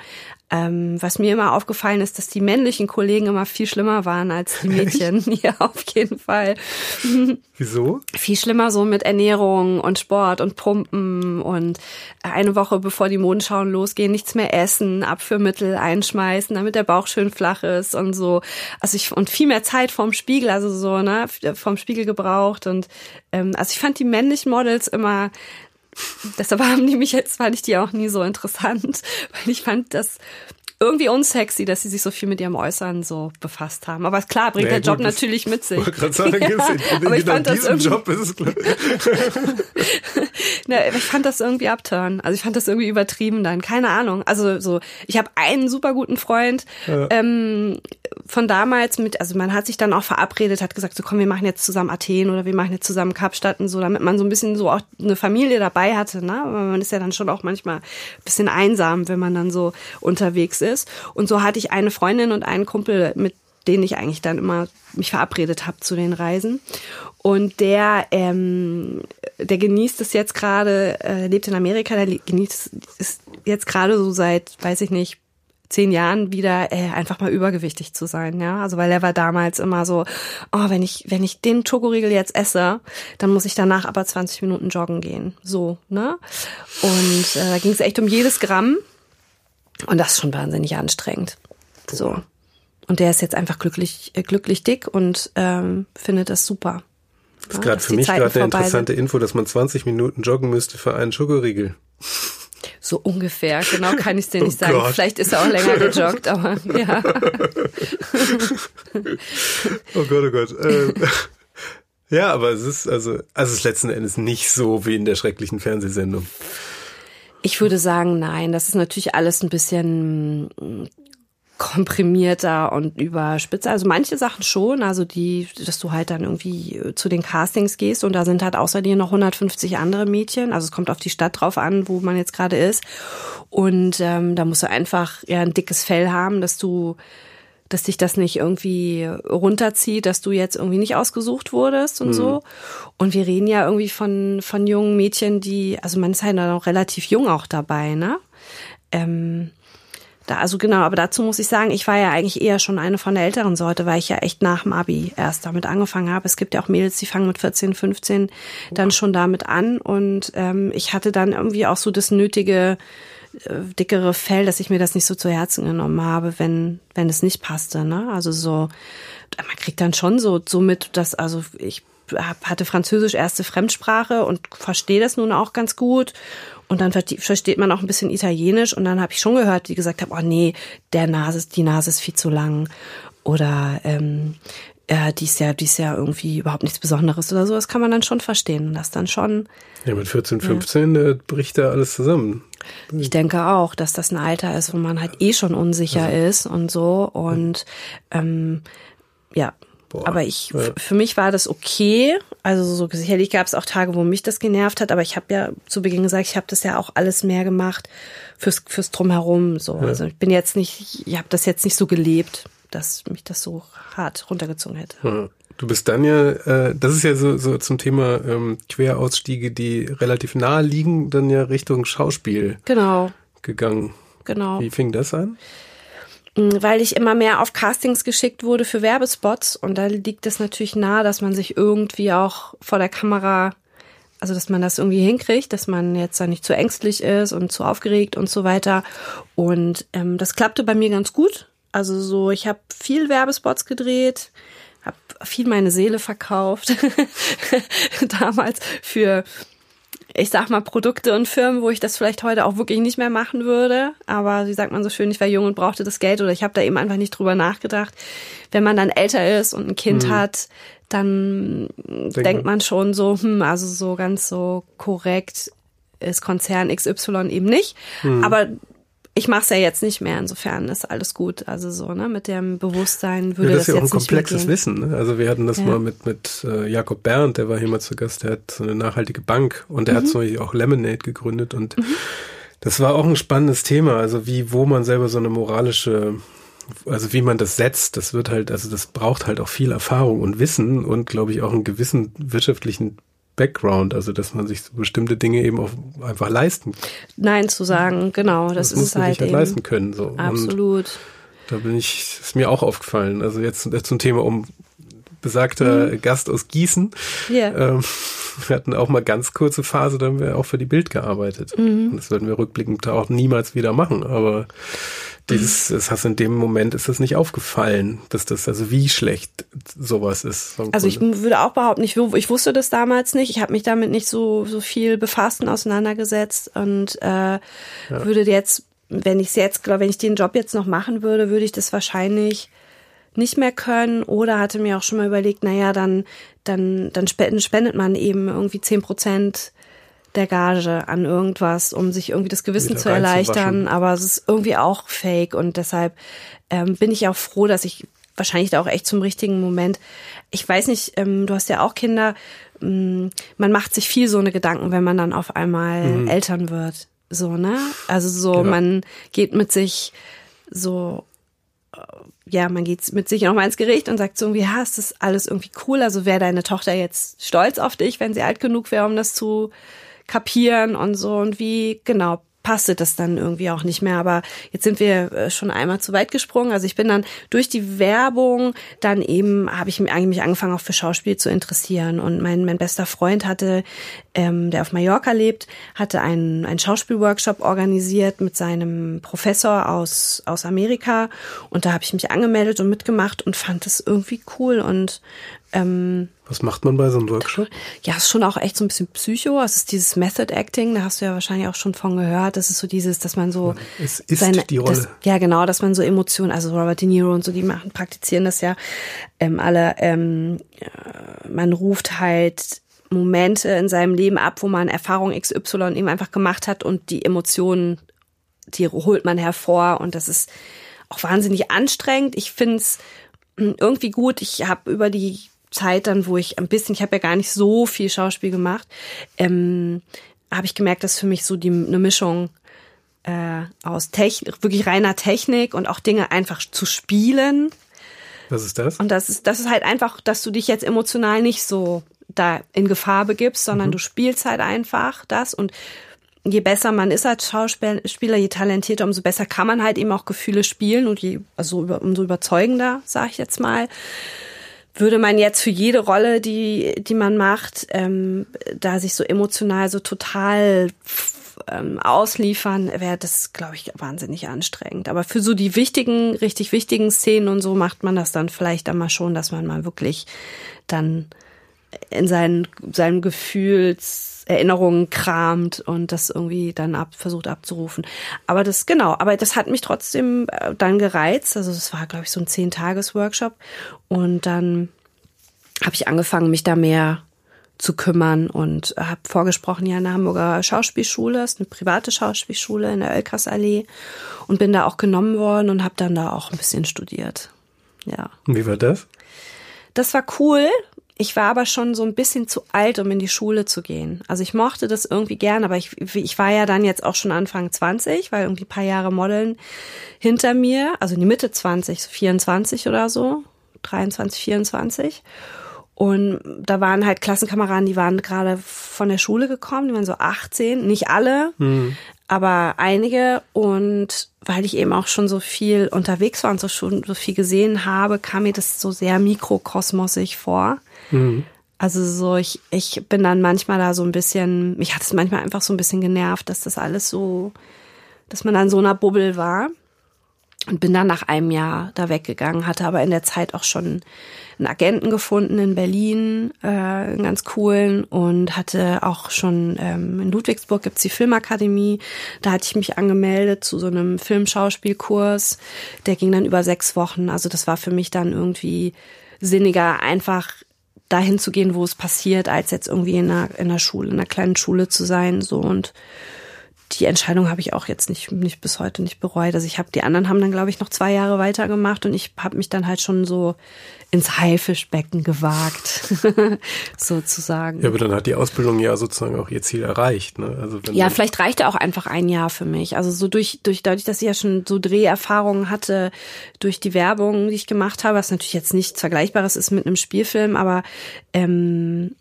Ähm, was mir immer aufgefallen ist, dass die männlichen Kollegen immer viel schlimmer waren als die Mädchen. ja, auf jeden Fall. Wieso? Viel schlimmer so mit Ernährung und Sport und Pumpen und eine Woche bevor die Mondschauen losgehen, nichts mehr essen, Abführmittel einschmeißen, damit der Bauch schön flach ist und so. Also ich und viel mehr Zeit vorm Spiegel, also so ne, vom Spiegel gebraucht und ähm, also ich fand die männlichen Models immer deshalb haben die mich jetzt, fand ich die auch nie so interessant, weil ich fand das irgendwie unsexy, dass sie sich so viel mit ihrem Äußeren so befasst haben. Aber klar, bringt naja, der Job gut, natürlich mit sich. Ich sagen, ja, in, aber ich fand das irgendwie, Job ist es klar. Na, ich fand das irgendwie abturn. Also ich fand das irgendwie übertrieben dann. Keine Ahnung. Also so, ich habe einen super guten Freund ja. ähm, von damals mit, also man hat sich dann auch verabredet, hat gesagt, so komm, wir machen jetzt zusammen Athen oder wir machen jetzt zusammen Kapstadt und so, damit man so ein bisschen so auch eine Familie dabei hatte. Ne? Aber man ist ja dann schon auch manchmal ein bisschen einsam, wenn man dann so unterwegs ist ist. Und so hatte ich eine Freundin und einen Kumpel, mit denen ich eigentlich dann immer mich verabredet habe zu den Reisen. Und der, ähm, der genießt es jetzt gerade, äh, lebt in Amerika, der genießt es jetzt gerade so seit, weiß ich nicht, zehn Jahren wieder äh, einfach mal übergewichtig zu sein, ja. Also weil er war damals immer so, oh, wenn ich, wenn ich den Schokoriegel jetzt esse, dann muss ich danach aber 20 Minuten joggen gehen. So, ne? Und äh, da ging es echt um jedes Gramm. Und das ist schon wahnsinnig anstrengend. So. Und der ist jetzt einfach glücklich, äh, glücklich dick und ähm, findet das super. Das ist ja, gerade für mich gerade eine interessante sind. Info, dass man 20 Minuten joggen müsste für einen Schokoriegel. So ungefähr, genau kann ich es dir nicht oh sagen. Gott. Vielleicht ist er auch länger gejoggt, aber ja. oh Gott, oh Gott. Ähm, ja, aber es ist also, also es ist letzten Endes nicht so wie in der schrecklichen Fernsehsendung. Ich würde sagen, nein. Das ist natürlich alles ein bisschen mm, komprimierter und überspitzer. Also manche Sachen schon, also die, dass du halt dann irgendwie äh, zu den Castings gehst und da sind halt außer dir noch 150 andere Mädchen. Also es kommt auf die Stadt drauf an, wo man jetzt gerade ist. Und ähm, da musst du einfach ja ein dickes Fell haben, dass du dass dich das nicht irgendwie runterzieht, dass du jetzt irgendwie nicht ausgesucht wurdest und mhm. so. Und wir reden ja irgendwie von, von jungen Mädchen, die, also man ist halt noch relativ jung auch dabei, ne? Ähm, da, also genau, aber dazu muss ich sagen, ich war ja eigentlich eher schon eine von der älteren Sorte, weil ich ja echt nach dem Abi erst damit angefangen habe. Es gibt ja auch Mädels, die fangen mit 14, 15 dann schon damit an. Und ähm, ich hatte dann irgendwie auch so das nötige dickere Fell, dass ich mir das nicht so zu Herzen genommen habe, wenn, wenn es nicht passte. Ne? Also so, man kriegt dann schon so, so mit, dass, also ich hatte Französisch erste Fremdsprache und verstehe das nun auch ganz gut. Und dann versteht man auch ein bisschen Italienisch. Und dann habe ich schon gehört, die gesagt haben, oh nee, der Nase, die Nase ist viel zu lang. Oder ähm, ja, die ist ja, die ist ja irgendwie überhaupt nichts Besonderes oder so. Das kann man dann schon verstehen. Und das dann schon. Ja, mit 14, 15 ja. bricht da alles zusammen. Ich denke auch, dass das ein Alter ist, wo man halt eh schon unsicher also. ist und so. Und ähm, ja, Boah. Aber ich, für mich war das okay. Also so sicherlich gab es auch Tage, wo mich das genervt hat, aber ich habe ja zu Beginn gesagt, ich habe das ja auch alles mehr gemacht fürs fürs drumherum. So, ja. also ich bin jetzt nicht, ich habe das jetzt nicht so gelebt, dass mich das so hart runtergezogen hätte. Ja. Du bist dann ja, äh, das ist ja so, so zum Thema ähm, Querausstiege, die relativ nahe liegen, dann ja Richtung Schauspiel genau. gegangen. Genau. Wie fing das an? Mm, weil ich immer mehr auf Castings geschickt wurde für Werbespots und da liegt es natürlich nahe, dass man sich irgendwie auch vor der Kamera, also dass man das irgendwie hinkriegt, dass man jetzt da nicht zu ängstlich ist und zu aufgeregt und so weiter. Und ähm, das klappte bei mir ganz gut. Also so, ich habe viel Werbespots gedreht, viel meine Seele verkauft damals für ich sag mal, Produkte und Firmen, wo ich das vielleicht heute auch wirklich nicht mehr machen würde. Aber wie sagt man so schön, ich war jung und brauchte das Geld oder ich habe da eben einfach nicht drüber nachgedacht. Wenn man dann älter ist und ein Kind mhm. hat, dann Denk denkt man schon so, hm, also so ganz so korrekt ist Konzern XY eben nicht. Mhm. Aber ich mache es ja jetzt nicht mehr, insofern ist alles gut. Also so, ne, mit dem Bewusstsein würde ja, das, das ist ja auch ein komplexes Wissen. Ne? Also wir hatten das ja. mal mit, mit äh, Jakob Berndt, der war hier mal zu Gast, der hat so eine nachhaltige Bank und der mhm. hat so auch Lemonade gegründet und mhm. das war auch ein spannendes Thema. Also wie, wo man selber so eine moralische also wie man das setzt, das wird halt, also das braucht halt auch viel Erfahrung und Wissen und glaube ich auch einen gewissen wirtschaftlichen Background, also dass man sich so bestimmte Dinge eben auch einfach leisten. Nein zu sagen, genau, das, das ist muss man halt, sich halt leisten können. So. Absolut. Und da bin ich, ist mir auch aufgefallen. Also jetzt zum Thema um besagter mhm. Gast aus Gießen. Yeah. Ähm, wir hatten auch mal ganz kurze Phase, da haben wir auch für die Bild gearbeitet. Mhm. Das würden wir rückblickend auch niemals wieder machen. Aber dieses, das hast in dem Moment ist das nicht aufgefallen, dass das, also wie schlecht sowas ist. Also ich würde auch behaupten, ich, ich wusste das damals nicht. Ich habe mich damit nicht so, so viel befasst und auseinandergesetzt und äh, ja. würde jetzt, wenn ich es jetzt, glaube wenn ich den Job jetzt noch machen würde, würde ich das wahrscheinlich nicht mehr können oder hatte mir auch schon mal überlegt, naja, dann, dann, dann spendet man eben irgendwie zehn Prozent der Gage an irgendwas, um sich irgendwie das Gewissen zu erleichtern, aber es ist irgendwie auch fake und deshalb ähm, bin ich auch froh, dass ich wahrscheinlich da auch echt zum richtigen Moment. Ich weiß nicht, ähm, du hast ja auch Kinder, ähm, man macht sich viel so eine Gedanken, wenn man dann auf einmal mhm. Eltern wird. So, ne? Also so, ja. man geht mit sich so äh, ja, man geht mit sich nochmal ins Gericht und sagt so irgendwie, ja, ist das alles irgendwie cool? Also wäre deine Tochter jetzt stolz auf dich, wenn sie alt genug wäre, um das zu kapieren und so und wie genau passte das dann irgendwie auch nicht mehr. Aber jetzt sind wir äh, schon einmal zu weit gesprungen. Also ich bin dann durch die Werbung, dann eben habe ich mich angefangen auch für Schauspiel zu interessieren. Und mein, mein bester Freund hatte, ähm, der auf Mallorca lebt, hatte einen, einen Schauspielworkshop organisiert mit seinem Professor aus, aus Amerika. Und da habe ich mich angemeldet und mitgemacht und fand das irgendwie cool. Und ähm, was macht man bei so einem Workshop? Ja, ist schon auch echt so ein bisschen Psycho. Es ist dieses Method Acting, da hast du ja wahrscheinlich auch schon von gehört. Das ist so dieses, dass man so. Es ist seine, die Rolle. Das, ja, genau, dass man so Emotionen, also Robert De Niro und so, die machen, praktizieren das ja ähm, alle. Ähm, man ruft halt Momente in seinem Leben ab, wo man Erfahrung XY eben einfach gemacht hat und die Emotionen, die holt man hervor und das ist auch wahnsinnig anstrengend. Ich finde es hm, irgendwie gut. Ich habe über die Zeit dann, wo ich ein bisschen, ich habe ja gar nicht so viel Schauspiel gemacht, ähm, habe ich gemerkt, dass für mich so die eine Mischung äh, aus Technik, wirklich reiner Technik und auch Dinge einfach zu spielen. Was ist das? Und das ist, das ist halt einfach, dass du dich jetzt emotional nicht so da in Gefahr begibst, sondern mhm. du spielst halt einfach das und je besser man ist als Schauspieler, je talentierter, umso besser kann man halt eben auch Gefühle spielen und je, also umso überzeugender, sag ich jetzt mal würde man jetzt für jede Rolle, die, die man macht, ähm, da sich so emotional so total ähm, ausliefern, wäre das, glaube ich, wahnsinnig anstrengend. Aber für so die wichtigen, richtig wichtigen Szenen und so macht man das dann vielleicht einmal schon, dass man mal wirklich dann in seinen, Gefühlserinnerungen kramt und das irgendwie dann ab, versucht abzurufen. Aber das, genau, aber das hat mich trotzdem äh, dann gereizt. Also es war, glaube ich, so ein Zehn-Tages-Workshop. Und dann habe ich angefangen, mich da mehr zu kümmern und habe vorgesprochen ja in der Hamburger Schauspielschule, ist eine private Schauspielschule in der Oelkersallee und bin da auch genommen worden und habe dann da auch ein bisschen studiert. Ja. Wie war das? das war cool. Ich war aber schon so ein bisschen zu alt, um in die Schule zu gehen. Also ich mochte das irgendwie gern, aber ich, ich war ja dann jetzt auch schon Anfang 20, weil irgendwie ein paar Jahre Modeln hinter mir, also in die Mitte 20, 24 oder so, 23, 24. Und da waren halt Klassenkameraden, die waren gerade von der Schule gekommen, die waren so 18, nicht alle, mhm. aber einige. Und weil ich eben auch schon so viel unterwegs war und so schon so viel gesehen habe, kam mir das so sehr mikrokosmosig vor. Mhm. Also so, ich, ich bin dann manchmal da so ein bisschen, mich hat es manchmal einfach so ein bisschen genervt, dass das alles so, dass man dann so einer Bubbel war. Und bin dann nach einem Jahr da weggegangen, hatte aber in der Zeit auch schon einen Agenten gefunden in Berlin, äh, einen ganz coolen und hatte auch schon ähm, in Ludwigsburg gibt's die Filmakademie. Da hatte ich mich angemeldet zu so einem Filmschauspielkurs. Der ging dann über sechs Wochen. Also das war für mich dann irgendwie sinniger, einfach dahin zu gehen, wo es passiert, als jetzt irgendwie in einer, in einer Schule, in einer kleinen Schule zu sein. So und die Entscheidung habe ich auch jetzt nicht, nicht bis heute nicht bereut. Also ich habe, die anderen haben dann, glaube ich, noch zwei Jahre weitergemacht und ich habe mich dann halt schon so ins Haifischbecken gewagt, sozusagen. Ja, aber dann hat die Ausbildung ja sozusagen auch ihr Ziel erreicht. Ne? Also wenn ja, vielleicht reichte auch einfach ein Jahr für mich. Also so durch, durch dadurch, dass ich ja schon so Dreherfahrungen hatte, durch die Werbung, die ich gemacht habe, was natürlich jetzt nichts Vergleichbares ist mit einem Spielfilm, aber ähm,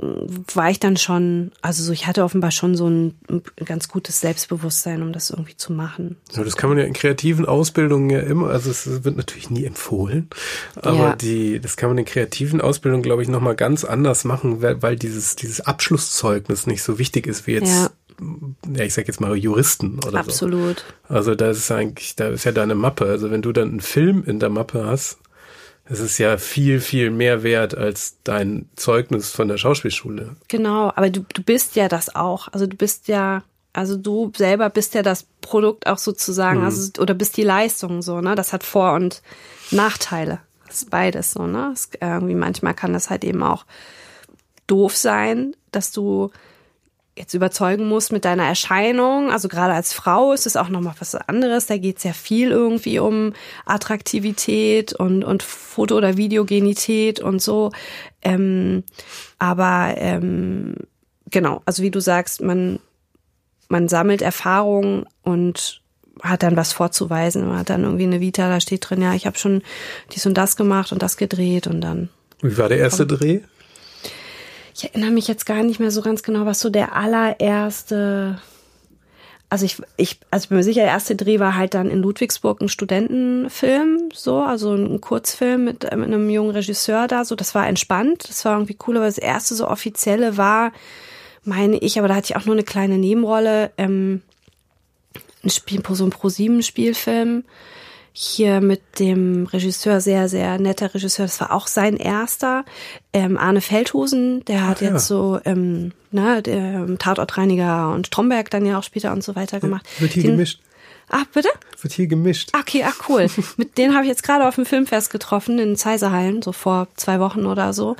war ich dann schon, also so, ich hatte offenbar schon so ein ganz gutes Selbstbewusstsein, um das irgendwie zu machen. Ja, das kann man ja in kreativen Ausbildungen ja immer, also es wird natürlich nie empfohlen, aber ja. die, das kann man in kreativen Ausbildungen, glaube ich, nochmal ganz anders machen, weil, weil dieses, dieses Abschlusszeugnis nicht so wichtig ist wie jetzt ja ja, ich sag jetzt mal Juristen oder Absolut. so. Also da ist eigentlich, da ist ja deine Mappe. Also wenn du dann einen Film in der Mappe hast, es ist ja viel, viel mehr wert als dein Zeugnis von der Schauspielschule. Genau, aber du, du bist ja das auch. Also du bist ja, also du selber bist ja das Produkt auch sozusagen, mhm. also, oder bist die Leistung so, ne? Das hat Vor- und Nachteile. Das ist beides so, ne? Es, irgendwie manchmal kann das halt eben auch doof sein, dass du jetzt überzeugen musst mit deiner Erscheinung. Also gerade als Frau ist es auch nochmal was anderes. Da geht es ja viel irgendwie um Attraktivität und, und Foto- oder Videogenität und so. Ähm, aber ähm, genau, also wie du sagst, man, man sammelt Erfahrung und hat dann was vorzuweisen. Man hat dann irgendwie eine Vita, da steht drin, ja, ich habe schon dies und das gemacht und das gedreht und dann. Wie war der erste Dreh? Ich erinnere mich jetzt gar nicht mehr so ganz genau, was so der allererste, also ich, ich, also ich bin mir sicher, der erste Dreh war halt dann in Ludwigsburg ein Studentenfilm, so, also ein Kurzfilm mit, mit einem jungen Regisseur da, so, das war entspannt, das war irgendwie cool, aber das erste so offizielle war, meine ich, aber da hatte ich auch nur eine kleine Nebenrolle, ähm, ein Spiel, so ein Pro-7-Spielfilm, hier mit dem Regisseur, sehr, sehr netter Regisseur, das war auch sein erster, ähm, Arne Feldhusen, der hat Ach, jetzt so, ähm, ne, der ähm, Tatortreiniger und Stromberg dann ja auch später und so weiter gemacht. Wird hier Den, gemischt. Ach, bitte? Wird hier gemischt. Okay, ach cool. mit denen habe ich jetzt gerade auf dem Filmfest getroffen in Zeiserhallen, so vor zwei Wochen oder so.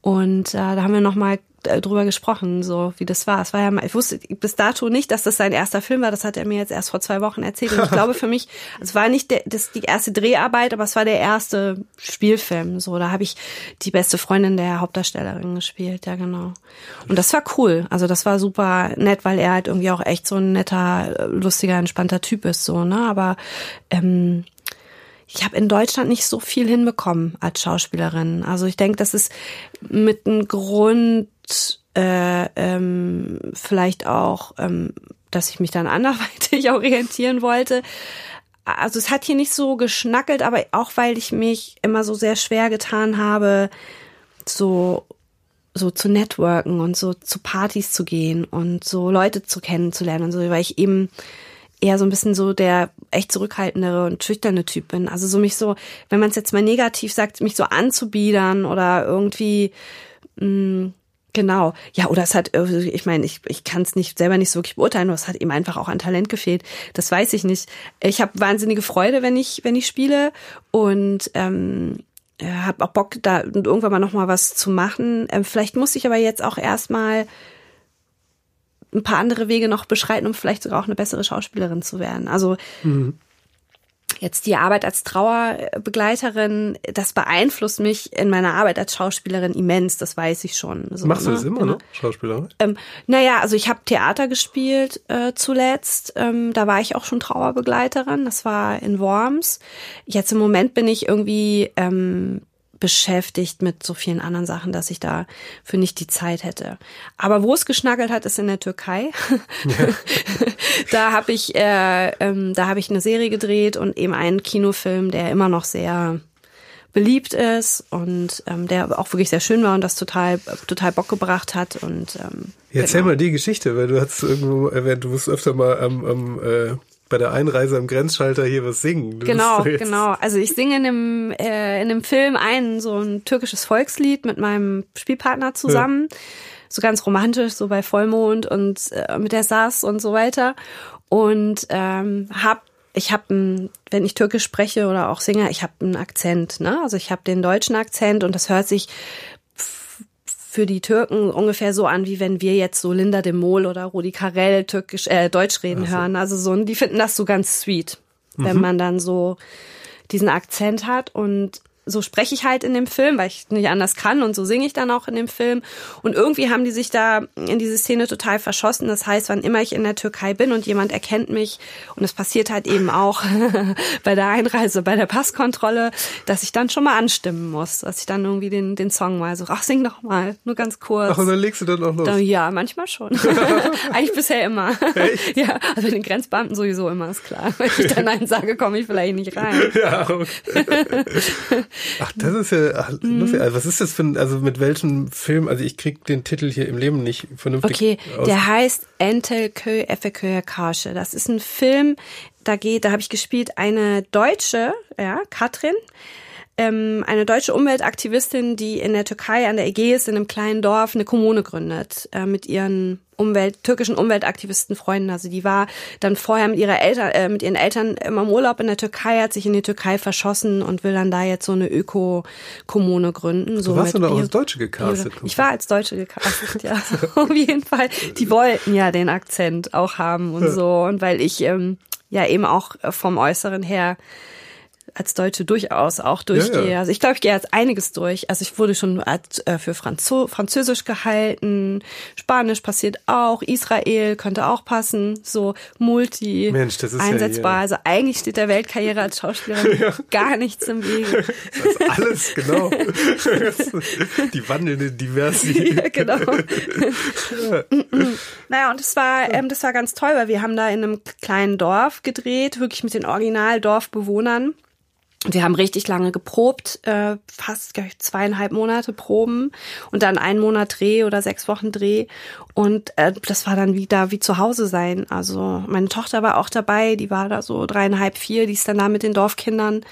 Und äh, da haben wir nochmal drüber gesprochen, so wie das war. Es war ja mal, ich wusste bis dato nicht, dass das sein erster Film war. Das hat er mir jetzt erst vor zwei Wochen erzählt. Und ich glaube für mich, es war nicht der, das die erste Dreharbeit, aber es war der erste Spielfilm. So, da habe ich die beste Freundin der Hauptdarstellerin gespielt. Ja, genau. Und das war cool. Also das war super nett, weil er halt irgendwie auch echt so ein netter, lustiger, entspannter Typ ist. So, ne? Aber ähm, ich habe in Deutschland nicht so viel hinbekommen als Schauspielerin. Also ich denke, das ist mit einem Grund äh, ähm, vielleicht auch, ähm, dass ich mich dann anderweitig orientieren wollte. Also es hat hier nicht so geschnackelt, aber auch weil ich mich immer so sehr schwer getan habe, so so zu networken und so zu Partys zu gehen und so Leute zu kennenzulernen und so, weil ich eben eher so ein bisschen so der echt zurückhaltendere und schüchterne Typ bin. Also so mich so, wenn man es jetzt mal negativ sagt, mich so anzubiedern oder irgendwie mh, mm, Genau, ja, oder es hat, ich meine, ich, ich kann es nicht selber nicht so wirklich beurteilen, aber es hat ihm einfach auch an Talent gefehlt. Das weiß ich nicht. Ich habe wahnsinnige Freude, wenn ich, wenn ich spiele und ähm, habe auch Bock, da irgendwann mal nochmal was zu machen. Ähm, vielleicht muss ich aber jetzt auch erstmal ein paar andere Wege noch beschreiten, um vielleicht sogar auch eine bessere Schauspielerin zu werden. Also mhm. Jetzt die Arbeit als Trauerbegleiterin, das beeinflusst mich in meiner Arbeit als Schauspielerin immens, das weiß ich schon. So, Machst du ne? das immer noch, Schauspielerin? Ähm, naja, also ich habe Theater gespielt äh, zuletzt, ähm, da war ich auch schon Trauerbegleiterin, das war in Worms. Jetzt im Moment bin ich irgendwie ähm, beschäftigt mit so vielen anderen Sachen, dass ich da für nicht die Zeit hätte. Aber wo es geschnackelt hat, ist in der Türkei. Ja. da habe ich, äh, ähm, da habe ich eine Serie gedreht und eben einen Kinofilm, der immer noch sehr beliebt ist und ähm, der auch wirklich sehr schön war und das total total Bock gebracht hat und ähm, Erzähl genau. mal die Geschichte, weil du hast irgendwo erwähnt, du musst öfter mal am, am äh, bei der Einreise am Grenzschalter hier was singen. Du genau, genau. Also ich singe in dem, äh, in dem Film ein so ein türkisches Volkslied mit meinem Spielpartner zusammen. Ja. So ganz romantisch, so bei Vollmond und äh, mit der Sass und so weiter. Und ähm, hab ich habe, wenn ich Türkisch spreche oder auch singe, ich habe einen Akzent, ne? Also ich habe den deutschen Akzent und das hört sich für die Türken ungefähr so an, wie wenn wir jetzt so Linda de Mol oder Rudi Carell türkisch, äh, Deutsch reden so. hören. Also so, die finden das so ganz sweet, wenn mhm. man dann so diesen Akzent hat und so spreche ich halt in dem Film, weil ich nicht anders kann und so singe ich dann auch in dem Film. Und irgendwie haben die sich da in diese Szene total verschossen. Das heißt, wann immer ich in der Türkei bin und jemand erkennt mich, und es passiert halt eben auch bei der Einreise, bei der Passkontrolle, dass ich dann schon mal anstimmen muss, dass ich dann irgendwie den, den Song mal so, ach, sing doch mal, nur ganz kurz. Ach, und dann legst du dann auch los? Dann, ja, manchmal schon. Eigentlich bisher immer. Echt? Ja, also den Grenzbeamten sowieso immer, ist klar. Wenn ich dann Nein sage, komme ich vielleicht nicht rein. Ja, okay. Ach, das ist ja ach, lustig. Also, was ist das für ein, also mit welchem Film? Also ich krieg den Titel hier im Leben nicht vernünftig. Okay, aus. der heißt Entel Kö Effekö Karsche. Das ist ein Film, da geht, da habe ich gespielt eine Deutsche, ja, Katrin, ähm, eine deutsche Umweltaktivistin, die in der Türkei an der Ägäis in einem kleinen Dorf eine Kommune gründet äh, mit ihren Umwelt, türkischen Umweltaktivisten Freunden. Also die war dann vorher mit ihrer Eltern, äh, mit ihren Eltern immer im Urlaub in der Türkei, hat sich in die Türkei verschossen und will dann da jetzt so eine Öko-Kommune gründen. So du warst du da auch als Deutsche gecastet? Ich war als Deutsche gecastet, ja. Auf jeden Fall. Die wollten ja den Akzent auch haben und so. Und weil ich ähm, ja eben auch vom Äußeren her als Deutsche durchaus auch durchgehe. Ja, ja. Also ich glaube, ich gehe jetzt einiges durch. Also ich wurde schon als, äh, für Franzo Französisch gehalten, Spanisch passiert auch, Israel könnte auch passen, so multi Mensch, das ist einsetzbar. Ja also eigentlich steht der Weltkarriere als Schauspielerin gar nichts im Wege. Das ist alles, genau. Die wandelnde Diversität. Ja, genau. naja, und das war, ähm, das war ganz toll, weil wir haben da in einem kleinen Dorf gedreht, wirklich mit den Original-Dorfbewohnern. Wir haben richtig lange geprobt, äh, fast ich, zweieinhalb Monate Proben und dann einen Monat Dreh oder sechs Wochen Dreh. Und äh, das war dann wieder wie zu Hause sein. Also meine Tochter war auch dabei, die war da so dreieinhalb, vier, die ist dann da mit den Dorfkindern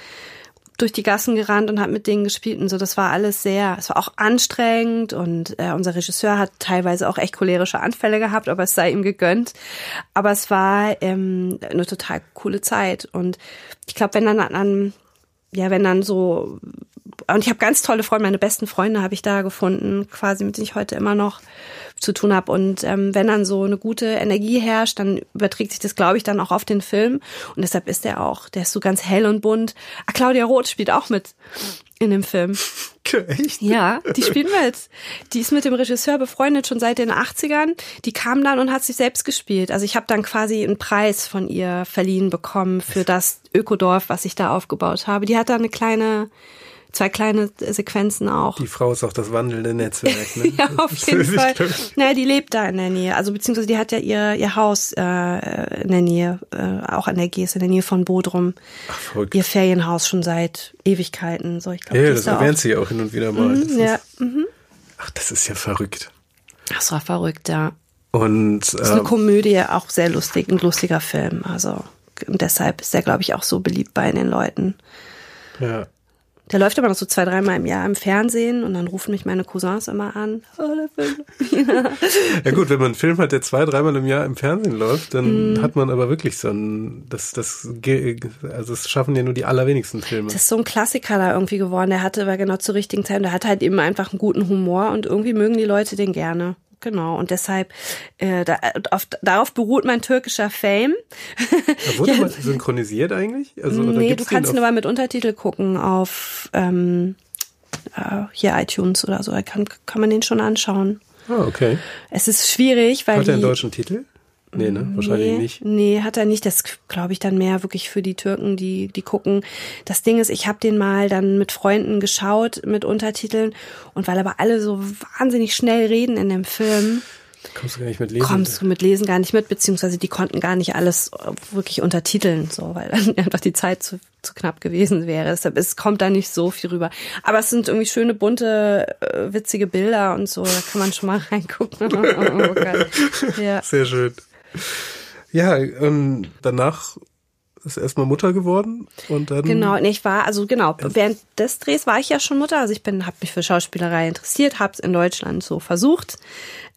durch die Gassen gerannt und hat mit denen gespielt und so. Das war alles sehr, es war auch anstrengend und äh, unser Regisseur hat teilweise auch echt cholerische Anfälle gehabt, aber es sei ihm gegönnt. Aber es war ähm, eine total coole Zeit und ich glaube, wenn dann an ja, wenn dann so, und ich habe ganz tolle Freunde, meine besten Freunde habe ich da gefunden, quasi mit denen ich heute immer noch zu tun habe. Und ähm, wenn dann so eine gute Energie herrscht, dann überträgt sich das, glaube ich, dann auch auf den Film. Und deshalb ist er auch, der ist so ganz hell und bunt. Ah, Claudia Roth spielt auch mit in dem Film. Echt? Ja, die spielt mit. Die ist mit dem Regisseur befreundet schon seit den 80ern. Die kam dann und hat sich selbst gespielt. Also ich habe dann quasi einen Preis von ihr verliehen bekommen für das Ökodorf, was ich da aufgebaut habe. Die hat da eine kleine zwei kleine Sequenzen auch. Die Frau ist auch das wandelnde Netzwerk, ne? ja, auf jeden Fall. Naja, die lebt da in der Nähe. Also beziehungsweise die hat ja ihr, ihr Haus äh, in der Nähe, äh, auch an der Geest, in der Nähe von Bodrum. Ach, verrückt. Ihr Ferienhaus schon seit Ewigkeiten. So, ich glaub, ja, das da erwähnt auch. sie auch hin und wieder mal. Mhm, ja. Ist, mhm. Ach, das ist ja verrückt. Das war verrückt, ja. Und das ist eine ähm, Komödie, auch sehr lustig, ein lustiger Film. Also und deshalb ist er, glaube ich, auch so beliebt bei den Leuten. Ja. Der läuft aber noch so zwei, dreimal im Jahr im Fernsehen und dann rufen mich meine Cousins immer an. Oh, der Film. ja gut, wenn man einen Film hat, der zwei, dreimal im Jahr im Fernsehen läuft, dann mm. hat man aber wirklich so ein, das, das, also das schaffen ja nur die allerwenigsten Filme. Das ist so ein Klassiker da irgendwie geworden. Der hatte aber genau zur richtigen Zeit, der hat halt eben einfach einen guten Humor und irgendwie mögen die Leute den gerne. Genau. Und deshalb, äh, da, auf, darauf beruht mein türkischer Fame. Da wurde ja. man synchronisiert eigentlich? Also, nee, du kannst nur mal mit Untertitel gucken auf ähm, äh, hier iTunes oder so. Da kann, kann man den schon anschauen. Ah, okay. Es ist schwierig, weil. Hat er einen deutschen Titel? Nee, ne? Wahrscheinlich nee, nicht. Nee, hat er nicht. Das glaube ich dann mehr wirklich für die Türken, die, die gucken. Das Ding ist, ich habe den mal dann mit Freunden geschaut mit Untertiteln und weil aber alle so wahnsinnig schnell reden in dem Film. Kommst du gar nicht mit Lesen? Kommst du mit Lesen gar nicht mit, beziehungsweise die konnten gar nicht alles wirklich untertiteln, so, weil dann einfach die Zeit zu, zu knapp gewesen wäre. Deshalb es kommt da nicht so viel rüber. Aber es sind irgendwie schöne, bunte, äh, witzige Bilder und so. Da kann man schon mal reingucken. oh, ja. Sehr schön. Ja, und danach ist erstmal Mutter geworden und dann genau ich war also genau während des Drehs war ich ja schon Mutter. Also ich bin habe mich für Schauspielerei interessiert habe es in Deutschland so versucht.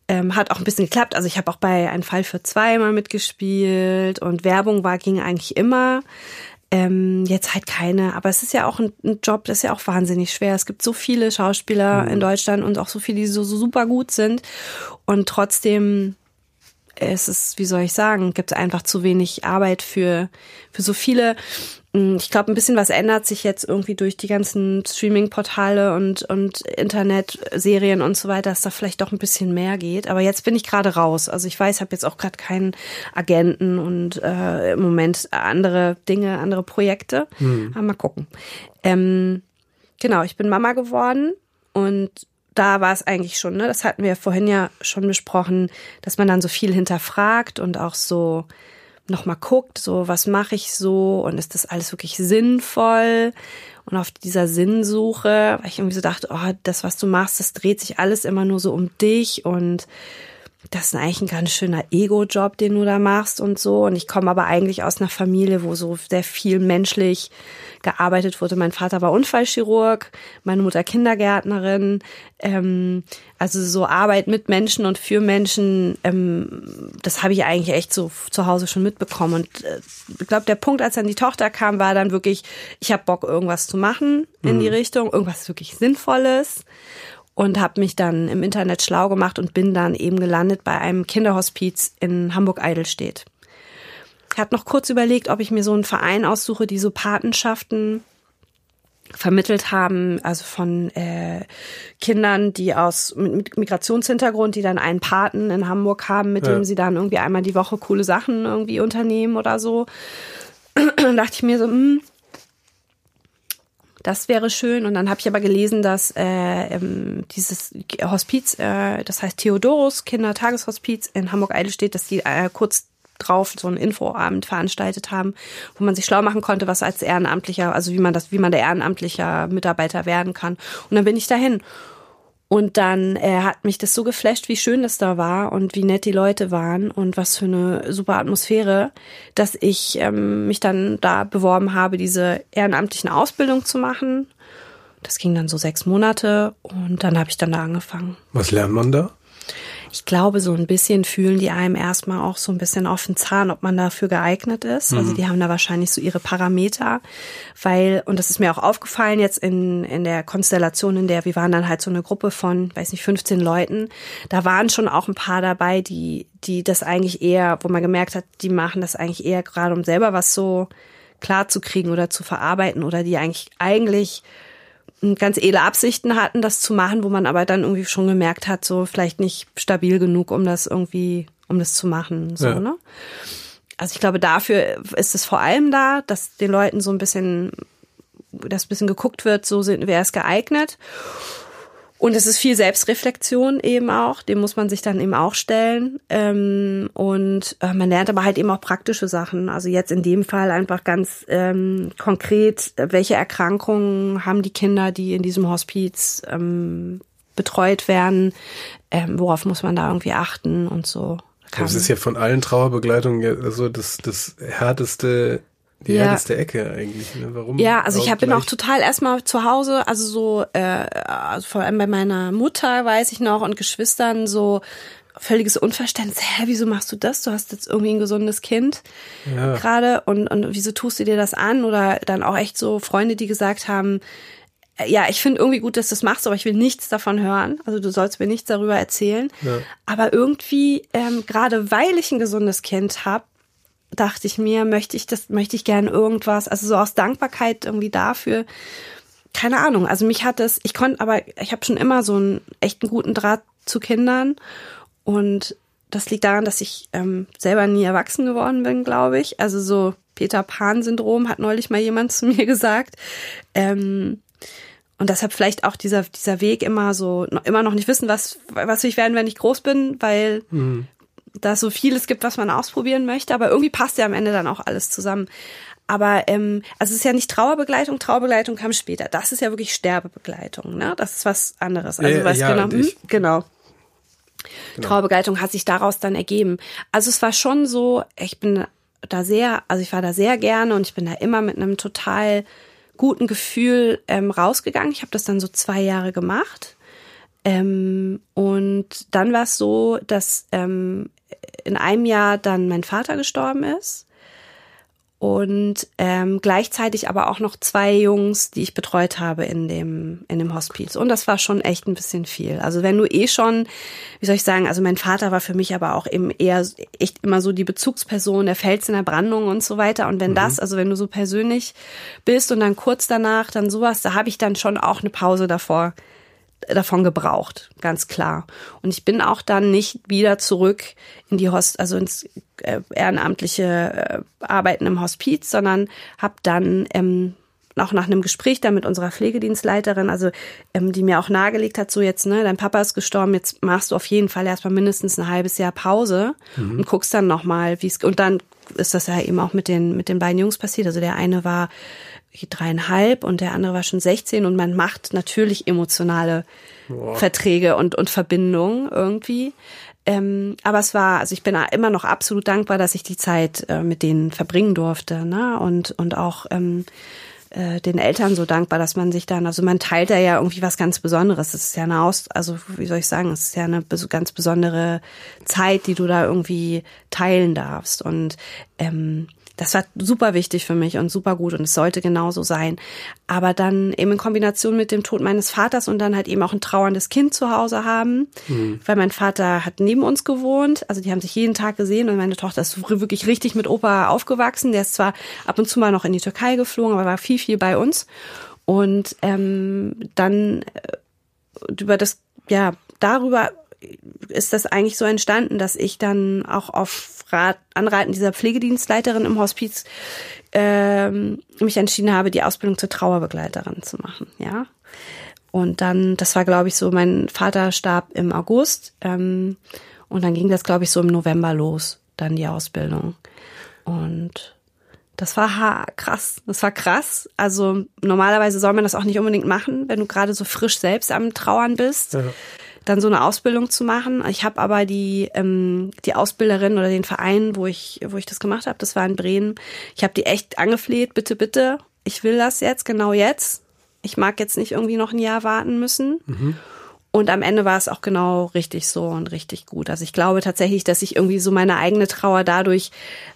Ähm, hat auch ein bisschen geklappt. Also ich habe auch bei ein Fall für zwei mal mitgespielt und Werbung war ging eigentlich immer. Ähm, jetzt halt keine, aber es ist ja auch ein, ein, Job, das ist ja auch wahnsinnig schwer. Es gibt so viele Schauspieler mhm. in Deutschland und auch so viele, die so, so super gut sind. Und trotzdem es ist, wie soll ich sagen, gibt es einfach zu wenig Arbeit für, für so viele. Hm, ich glaube, ein bisschen was ändert sich jetzt irgendwie durch die ganzen Streaming-Portale und, und Internetserien und so weiter, dass da vielleicht doch ein bisschen mehr geht. Aber jetzt bin ich gerade raus. Also ich weiß, ich habe jetzt auch gerade keinen Agenten und äh, im Moment andere Dinge, andere Projekte. Hm. Aber mal gucken. Ähm, genau, ich bin Mama geworden und da war es eigentlich schon, ne? Das hatten wir vorhin ja schon besprochen, dass man dann so viel hinterfragt und auch so nochmal guckt, so was mache ich so und ist das alles wirklich sinnvoll? Und auf dieser Sinnsuche, weil ich irgendwie so dachte, oh, das, was du machst, das dreht sich alles immer nur so um dich und das ist eigentlich ein ganz schöner Ego-Job, den du da machst und so. Und ich komme aber eigentlich aus einer Familie, wo so sehr viel menschlich gearbeitet wurde. Mein Vater war Unfallchirurg, meine Mutter Kindergärtnerin. Ähm, also so Arbeit mit Menschen und für Menschen, ähm, das habe ich eigentlich echt so zu Hause schon mitbekommen. Und äh, ich glaube, der Punkt, als dann die Tochter kam, war dann wirklich, ich habe Bock, irgendwas zu machen in mhm. die Richtung, irgendwas wirklich Sinnvolles und habe mich dann im Internet schlau gemacht und bin dann eben gelandet bei einem Kinderhospiz in Hamburg-Eidelstedt. Ich hatte noch kurz überlegt, ob ich mir so einen Verein aussuche, die so Patenschaften vermittelt haben, also von äh, Kindern, die aus mit Migrationshintergrund, die dann einen Paten in Hamburg haben, mit ja. dem sie dann irgendwie einmal die Woche coole Sachen irgendwie unternehmen oder so. dann dachte ich mir so, mh, hm, das wäre schön. Und dann habe ich aber gelesen, dass äh, ähm, dieses Hospiz, äh, das heißt Theodorus Kindertageshospiz in Hamburg-Eidelstedt, dass die äh, kurz drauf so einen Infoabend veranstaltet haben, wo man sich schlau machen konnte, was als Ehrenamtlicher, also wie man das, wie man der ehrenamtlicher Mitarbeiter werden kann. Und dann bin ich dahin. Und dann äh, hat mich das so geflasht, wie schön das da war und wie nett die Leute waren und was für eine super Atmosphäre, dass ich ähm, mich dann da beworben habe, diese ehrenamtlichen Ausbildung zu machen. Das ging dann so sechs Monate und dann habe ich dann da angefangen. Was lernt man da? Ich glaube, so ein bisschen fühlen die einem erstmal auch so ein bisschen auf den Zahn, ob man dafür geeignet ist. Also mhm. Also die haben da wahrscheinlich so ihre Parameter, weil, und das ist mir auch aufgefallen jetzt in, in der Konstellation, in der wir waren dann halt so eine Gruppe von, weiß nicht, 15 Leuten. Da waren schon auch ein paar dabei, die, die das eigentlich eher, wo man gemerkt hat, die machen das eigentlich eher gerade, um selber was so klar zu kriegen oder zu verarbeiten oder die eigentlich, eigentlich ganz edle Absichten hatten, das zu machen, wo man aber dann irgendwie schon gemerkt hat, so vielleicht nicht stabil genug, um das irgendwie, um das zu machen. So, ja. ne? Also ich glaube, dafür ist es vor allem da, dass den Leuten so ein bisschen, dass ein bisschen geguckt wird, so sind, wer ist geeignet. Und es ist viel Selbstreflexion eben auch, dem muss man sich dann eben auch stellen. Ähm, und äh, man lernt aber halt eben auch praktische Sachen. Also jetzt in dem Fall einfach ganz ähm, konkret, welche Erkrankungen haben die Kinder, die in diesem Hospiz ähm, betreut werden, ähm, worauf muss man da irgendwie achten und so. Das ist ja von allen Trauerbegleitungen also das, das härteste die ja. härteste Ecke eigentlich. Ne? Warum? Ja, also ich hab, bin auch total erstmal zu Hause, also so, äh, also vor allem bei meiner Mutter weiß ich noch und Geschwistern so völliges Unverständnis. Hä, wieso machst du das? Du hast jetzt irgendwie ein gesundes Kind ja. gerade und, und wieso tust du dir das an? Oder dann auch echt so Freunde, die gesagt haben, ja, ich finde irgendwie gut, dass du das machst, aber ich will nichts davon hören. Also du sollst mir nichts darüber erzählen. Ja. Aber irgendwie, ähm, gerade weil ich ein gesundes Kind habe, dachte ich mir, möchte ich das, möchte ich gerne irgendwas, also so aus Dankbarkeit irgendwie dafür. Keine Ahnung. Also mich hat es, ich konnte, aber ich habe schon immer so einen echten guten Draht zu Kindern und das liegt daran, dass ich ähm, selber nie erwachsen geworden bin, glaube ich. Also so Peter Pan-Syndrom hat neulich mal jemand zu mir gesagt. Ähm, und deshalb vielleicht auch dieser, dieser Weg immer so, immer noch nicht wissen, was, was will ich werden, wenn ich groß bin, weil mhm. Da so vieles gibt, was man ausprobieren möchte. Aber irgendwie passt ja am Ende dann auch alles zusammen. Aber ähm, also es ist ja nicht Trauerbegleitung, Trauerbegleitung kam später. Das ist ja wirklich Sterbebegleitung, ne? Das ist was anderes. Also ja, was ja, genau, hm? ich, genau. Genau. Trauerbegleitung hat sich daraus dann ergeben. Also es war schon so, ich bin da sehr, also ich war da sehr gerne und ich bin da immer mit einem total guten Gefühl ähm, rausgegangen. Ich habe das dann so zwei Jahre gemacht. Ähm, und dann war es so, dass ähm, in einem Jahr dann mein Vater gestorben ist und ähm, gleichzeitig aber auch noch zwei Jungs, die ich betreut habe in dem in dem Hospiz und das war schon echt ein bisschen viel. Also wenn du eh schon, wie soll ich sagen, also mein Vater war für mich aber auch eben eher echt immer so die Bezugsperson, der Fels in der Brandung und so weiter und wenn mhm. das, also wenn du so persönlich bist und dann kurz danach dann sowas, da habe ich dann schon auch eine Pause davor davon gebraucht, ganz klar. Und ich bin auch dann nicht wieder zurück in die Host, also ins äh, ehrenamtliche äh, Arbeiten im Hospiz, sondern habe dann ähm, auch nach einem Gespräch da mit unserer Pflegedienstleiterin, also ähm, die mir auch nahegelegt hat, so jetzt, ne, dein Papa ist gestorben, jetzt machst du auf jeden Fall erstmal mindestens ein halbes Jahr Pause mhm. und guckst dann nochmal, wie es und dann ist das ja eben auch mit den mit den beiden Jungs passiert. Also der eine war dreieinhalb und der andere war schon 16 und man macht natürlich emotionale Boah. Verträge und, und Verbindungen irgendwie. Ähm, aber es war, also ich bin immer noch absolut dankbar, dass ich die Zeit äh, mit denen verbringen durfte, ne? Und, und auch ähm, äh, den Eltern so dankbar, dass man sich dann, also man teilt da ja irgendwie was ganz Besonderes. Es ist ja eine Aus, also wie soll ich sagen, es ist ja eine ganz besondere Zeit, die du da irgendwie teilen darfst. Und ähm, das war super wichtig für mich und super gut und es sollte genauso sein. Aber dann eben in Kombination mit dem Tod meines Vaters und dann halt eben auch ein trauerndes Kind zu Hause haben, mhm. weil mein Vater hat neben uns gewohnt, also die haben sich jeden Tag gesehen und meine Tochter ist wirklich richtig mit Opa aufgewachsen. Der ist zwar ab und zu mal noch in die Türkei geflogen, aber war viel, viel bei uns. Und ähm, dann äh, über das, ja, darüber ist das eigentlich so entstanden, dass ich dann auch auf Rat, Anraten dieser Pflegedienstleiterin im Hospiz ähm, mich entschieden habe, die Ausbildung zur Trauerbegleiterin zu machen. Ja. Und dann, das war, glaube ich, so, mein Vater starb im August ähm, und dann ging das, glaube ich, so im November los, dann die Ausbildung. Und das war krass. Das war krass. Also normalerweise soll man das auch nicht unbedingt machen, wenn du gerade so frisch selbst am Trauern bist. Ja dann so eine Ausbildung zu machen. Ich habe aber die ähm, die Ausbilderin oder den Verein, wo ich wo ich das gemacht habe, das war in Bremen. Ich habe die echt angefleht, bitte bitte, ich will das jetzt genau jetzt. Ich mag jetzt nicht irgendwie noch ein Jahr warten müssen. Mhm. Und am Ende war es auch genau richtig so und richtig gut. Also ich glaube tatsächlich, dass ich irgendwie so meine eigene Trauer dadurch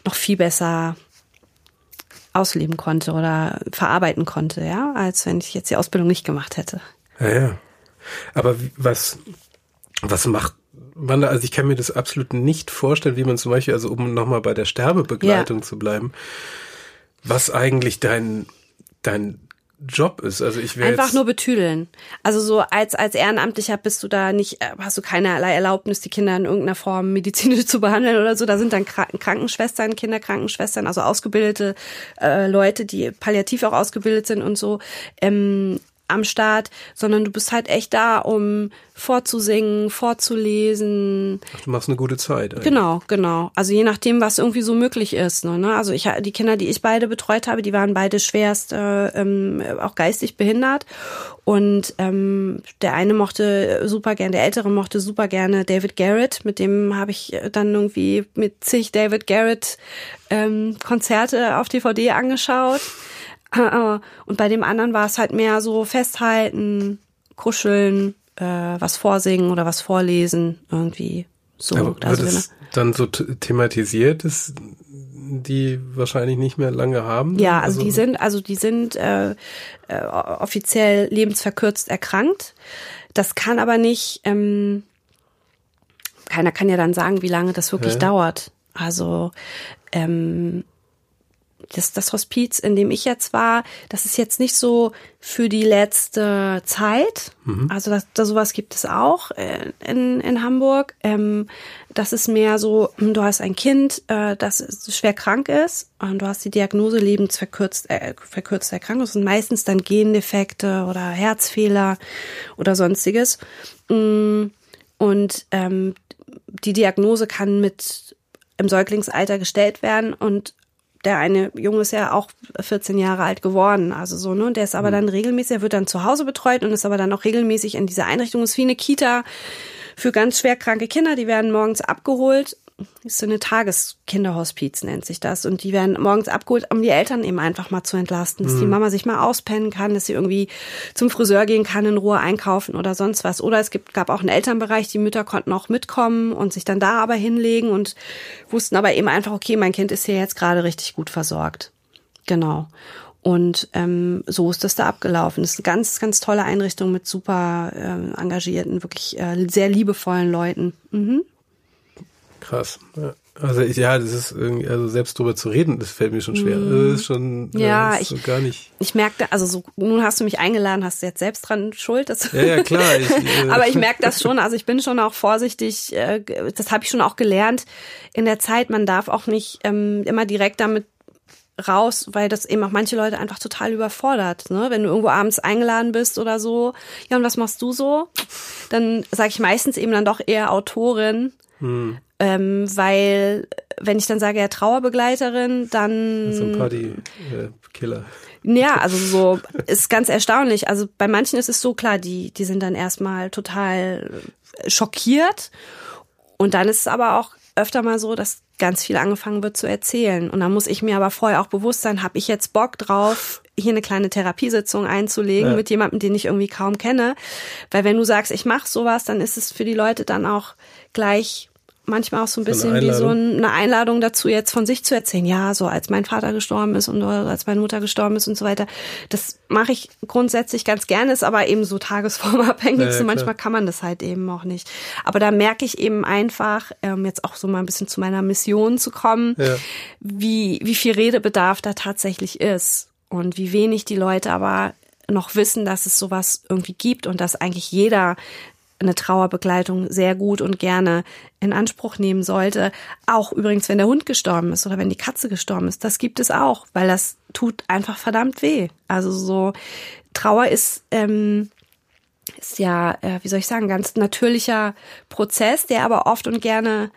noch viel besser ausleben konnte oder verarbeiten konnte, ja, als wenn ich jetzt die Ausbildung nicht gemacht hätte. Ja, ja. Aber was, was macht man da, also ich kann mir das absolut nicht vorstellen, wie man zum Beispiel, also um nochmal bei der Sterbebegleitung ja. zu bleiben, was eigentlich dein, dein Job ist. Also ich will einfach nur betüdeln. Also so als als Ehrenamtlicher bist du da nicht, äh, hast du keinerlei Erlaubnis, die Kinder in irgendeiner Form medizinisch zu behandeln oder so. Da sind dann Krankenschwestern, Kinderkrankenschwestern, also ausgebildete äh, Leute, die palliativ auch ausgebildet sind und so. Ähm, am Start, sondern du bist halt echt da, um vorzusingen, vorzulesen. Ach, du machst eine gute Zeit. Eigentlich. Genau, genau. Also je nachdem, was irgendwie so möglich ist. Ne? Also ich, die Kinder, die ich beide betreut habe, die waren beide schwerst äh, ähm, auch geistig behindert. Und ähm, der eine mochte super gerne, der ältere mochte super gerne David Garrett. Mit dem habe ich dann irgendwie mit zig David Garrett ähm, Konzerte auf DVD angeschaut. Und bei dem anderen war es halt mehr so festhalten, kuscheln, äh, was vorsingen oder was vorlesen, irgendwie so. Aber wird also, es dann so thematisiert, dass die wahrscheinlich nicht mehr lange haben. Ja, also, also die sind, also die sind äh, äh, offiziell lebensverkürzt erkrankt. Das kann aber nicht, ähm, keiner kann ja dann sagen, wie lange das wirklich Hä? dauert. Also ähm, das, das Hospiz, in dem ich jetzt war, das ist jetzt nicht so für die letzte Zeit. Mhm. Also das, das, sowas gibt es auch in, in Hamburg. Ähm, das ist mehr so, hm, du hast ein Kind, äh, das schwer krank ist und du hast die Diagnose lebensverkürzt äh, verkürzte Erkrankung. Das sind meistens dann Gendefekte oder Herzfehler oder sonstiges. Mm, und ähm, die Diagnose kann mit im Säuglingsalter gestellt werden und der eine Junge ist ja auch 14 Jahre alt geworden, also so, ne? Und der ist aber mhm. dann regelmäßig, er wird dann zu Hause betreut und ist aber dann auch regelmäßig in dieser Einrichtung. Das ist wie eine Kita für ganz schwer kranke Kinder. Die werden morgens abgeholt ist so eine Tageskinderhospiz, nennt sich das. Und die werden morgens abgeholt, um die Eltern eben einfach mal zu entlasten, dass mhm. die Mama sich mal auspennen kann, dass sie irgendwie zum Friseur gehen kann, in Ruhe einkaufen oder sonst was. Oder es gibt, gab auch einen Elternbereich, die Mütter konnten auch mitkommen und sich dann da aber hinlegen und wussten aber eben einfach, okay, mein Kind ist hier jetzt gerade richtig gut versorgt. Genau. Und ähm, so ist das da abgelaufen. Das ist eine ganz, ganz tolle Einrichtung mit super äh, engagierten, wirklich äh, sehr liebevollen Leuten. Mhm. Krass. Ja. Also ich, ja, das ist irgendwie, also selbst drüber zu reden, das fällt mir schon schwer. Mhm. Das ist schon ja, ist ich, so gar nicht. Ich merkte, also so, nun hast du mich eingeladen, hast du jetzt selbst dran schuld. Das ja, ja, klar. Ich, äh, Aber ich merke das schon. Also ich bin schon auch vorsichtig. Äh, das habe ich schon auch gelernt in der Zeit. Man darf auch nicht ähm, immer direkt damit raus, weil das eben auch manche Leute einfach total überfordert. Ne? Wenn du irgendwo abends eingeladen bist oder so, ja, und was machst du so? Dann sage ich meistens eben dann doch eher Autorin. Hm. Ähm, weil, wenn ich dann sage, ja, Trauerbegleiterin, dann. So ein Party-Killer. Ja, also so ist ganz erstaunlich. Also bei manchen ist es so klar, die, die sind dann erstmal total schockiert. Und dann ist es aber auch öfter mal so, dass ganz viel angefangen wird zu erzählen. Und dann muss ich mir aber vorher auch bewusst sein, habe ich jetzt Bock drauf, hier eine kleine Therapiesitzung einzulegen ja. mit jemandem, den ich irgendwie kaum kenne. Weil wenn du sagst, ich mache sowas, dann ist es für die Leute dann auch gleich manchmal auch so ein bisschen wie so eine Einladung dazu, jetzt von sich zu erzählen. Ja, so als mein Vater gestorben ist und als meine Mutter gestorben ist und so weiter. Das mache ich grundsätzlich ganz gerne, ist aber eben so tagesformabhängig. Ja, ja, so manchmal kann man das halt eben auch nicht. Aber da merke ich eben einfach, ähm, jetzt auch so mal ein bisschen zu meiner Mission zu kommen, ja. wie, wie viel Redebedarf da tatsächlich ist und wie wenig die Leute aber noch wissen, dass es sowas irgendwie gibt und dass eigentlich jeder eine Trauerbegleitung sehr gut und gerne in Anspruch nehmen sollte. Auch übrigens, wenn der Hund gestorben ist oder wenn die Katze gestorben ist. Das gibt es auch, weil das tut einfach verdammt weh. Also so Trauer ist, ähm, ist ja, äh, wie soll ich sagen, ganz natürlicher Prozess, der aber oft und gerne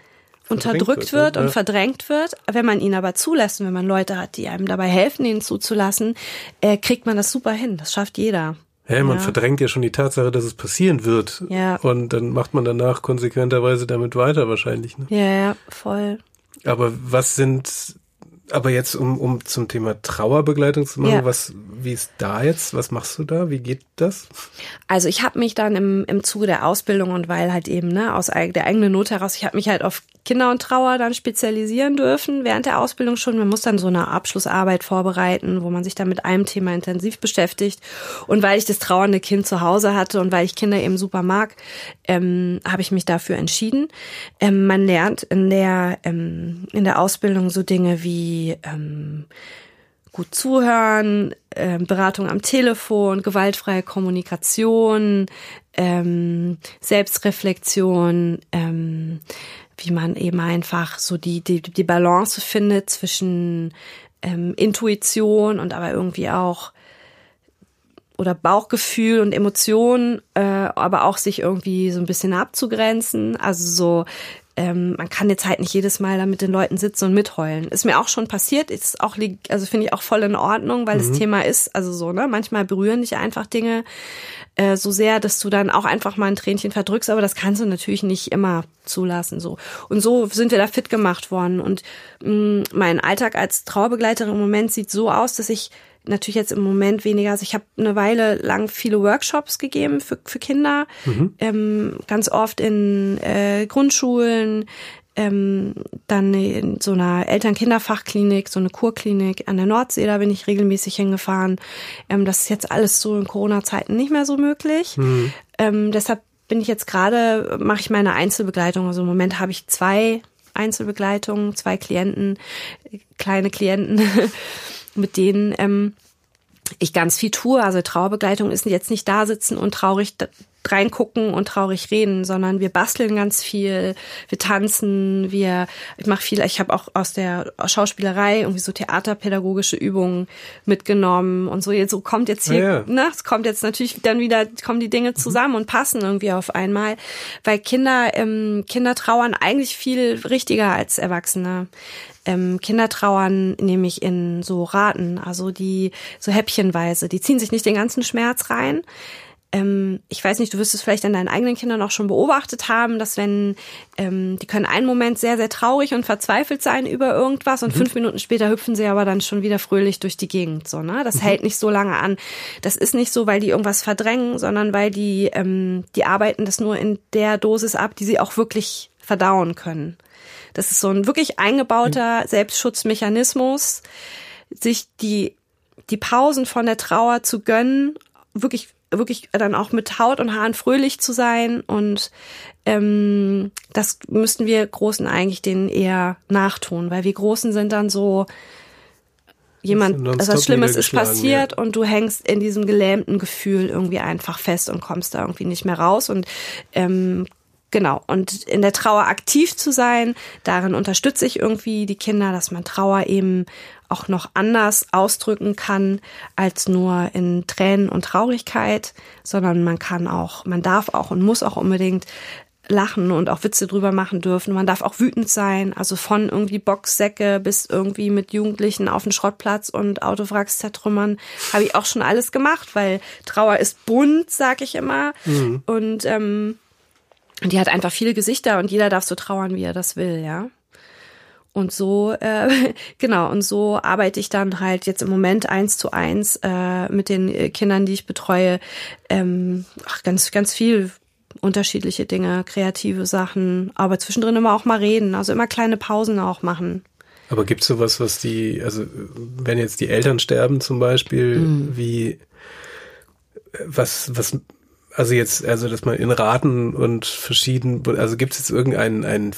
unterdrückt wird, wird und ja. verdrängt wird. Wenn man ihn aber zulässt und wenn man Leute hat, die einem dabei helfen, ihn zuzulassen, äh, kriegt man das super hin. Das schafft jeder. Hä, man ja. verdrängt ja schon die Tatsache, dass es passieren wird. Ja. Und dann macht man danach konsequenterweise damit weiter wahrscheinlich. Ne? Ja, ja, voll. Aber was sind aber jetzt, um, um zum Thema Trauerbegleitung zu machen, ja. was, wie ist da jetzt? Was machst du da? Wie geht das? Also ich habe mich dann im, im Zuge der Ausbildung und weil halt eben ne, aus der eigenen Not heraus, ich habe mich halt auf Kinder und Trauer dann spezialisieren dürfen während der Ausbildung schon. Man muss dann so eine Abschlussarbeit vorbereiten, wo man sich dann mit einem Thema intensiv beschäftigt. Und weil ich das trauernde Kind zu Hause hatte und weil ich Kinder eben super mag, ähm, habe ich mich dafür entschieden. Ähm, man lernt in der ähm, in der Ausbildung so Dinge wie ähm, gut zuhören, äh, Beratung am Telefon, gewaltfreie Kommunikation, ähm, Selbstreflexion, ähm, wie man eben einfach so die, die, die Balance findet zwischen ähm, Intuition und aber irgendwie auch oder Bauchgefühl und Emotionen, äh, aber auch sich irgendwie so ein bisschen abzugrenzen. Also so ähm, man kann jetzt halt nicht jedes Mal da mit den Leuten sitzen und mitheulen. Ist mir auch schon passiert, ist auch, also finde ich auch voll in Ordnung, weil mhm. das Thema ist, also so, ne, manchmal berühren dich einfach Dinge äh, so sehr, dass du dann auch einfach mal ein Tränchen verdrückst, aber das kannst du natürlich nicht immer zulassen, so. Und so sind wir da fit gemacht worden und mh, mm, mein Alltag als Trauerbegleiterin im Moment sieht so aus, dass ich natürlich jetzt im Moment weniger. Also ich habe eine Weile lang viele Workshops gegeben für, für Kinder, mhm. ähm, ganz oft in äh, Grundschulen, ähm, dann in so einer Eltern-Kinder-Fachklinik, so eine Kurklinik an der Nordsee, da bin ich regelmäßig hingefahren. Ähm, das ist jetzt alles so in Corona-Zeiten nicht mehr so möglich. Mhm. Ähm, deshalb bin ich jetzt gerade, mache ich meine Einzelbegleitung. Also im Moment habe ich zwei Einzelbegleitungen, zwei Klienten, kleine Klienten, mit denen ähm, ich ganz viel tue. Also Trauerbegleitung ist jetzt nicht da sitzen und traurig reingucken und traurig reden, sondern wir basteln ganz viel, wir tanzen, wir ich mache viel, ich habe auch aus der Schauspielerei irgendwie so theaterpädagogische Übungen mitgenommen und so jetzt so kommt jetzt hier, ja, ja. ne, es kommt jetzt natürlich dann wieder kommen die Dinge zusammen und passen irgendwie auf einmal, weil Kinder ähm, Kinder trauern eigentlich viel richtiger als Erwachsene ähm, Kinder trauern nämlich in so Raten, also die so häppchenweise. Die ziehen sich nicht den ganzen Schmerz rein. Ähm, ich weiß nicht, du wirst es vielleicht an deinen eigenen Kindern auch schon beobachtet haben, dass wenn ähm, die können einen Moment sehr, sehr traurig und verzweifelt sein über irgendwas und mhm. fünf Minuten später hüpfen sie aber dann schon wieder fröhlich durch die Gegend. So, ne? Das mhm. hält nicht so lange an. Das ist nicht so, weil die irgendwas verdrängen, sondern weil die, ähm, die arbeiten das nur in der Dosis ab, die sie auch wirklich verdauen können. Das ist so ein wirklich eingebauter Selbstschutzmechanismus, sich die, die Pausen von der Trauer zu gönnen, wirklich wirklich dann auch mit Haut und Haaren fröhlich zu sein und ähm, das müssten wir Großen eigentlich denen eher nachtun, weil wir Großen sind dann so jemand, also was Schlimmes ist passiert ja. und du hängst in diesem gelähmten Gefühl irgendwie einfach fest und kommst da irgendwie nicht mehr raus und ähm, Genau. Und in der Trauer aktiv zu sein, darin unterstütze ich irgendwie die Kinder, dass man Trauer eben auch noch anders ausdrücken kann als nur in Tränen und Traurigkeit, sondern man kann auch, man darf auch und muss auch unbedingt lachen und auch Witze drüber machen dürfen. Man darf auch wütend sein, also von irgendwie Boxsäcke bis irgendwie mit Jugendlichen auf den Schrottplatz und Autowracks zertrümmern, habe ich auch schon alles gemacht, weil Trauer ist bunt, sag ich immer. Mhm. Und ähm, und die hat einfach viele Gesichter und jeder darf so trauern, wie er das will, ja. Und so, äh, genau, und so arbeite ich dann halt jetzt im Moment eins zu eins äh, mit den Kindern, die ich betreue. Ähm, ach, ganz, ganz viel unterschiedliche Dinge, kreative Sachen, aber zwischendrin immer auch mal reden, also immer kleine Pausen auch machen. Aber gibt es sowas, was die, also wenn jetzt die Eltern sterben zum Beispiel, mm. wie was, was also jetzt, also dass man in Raten und verschieden, also gibt es jetzt irgendeinen, einen,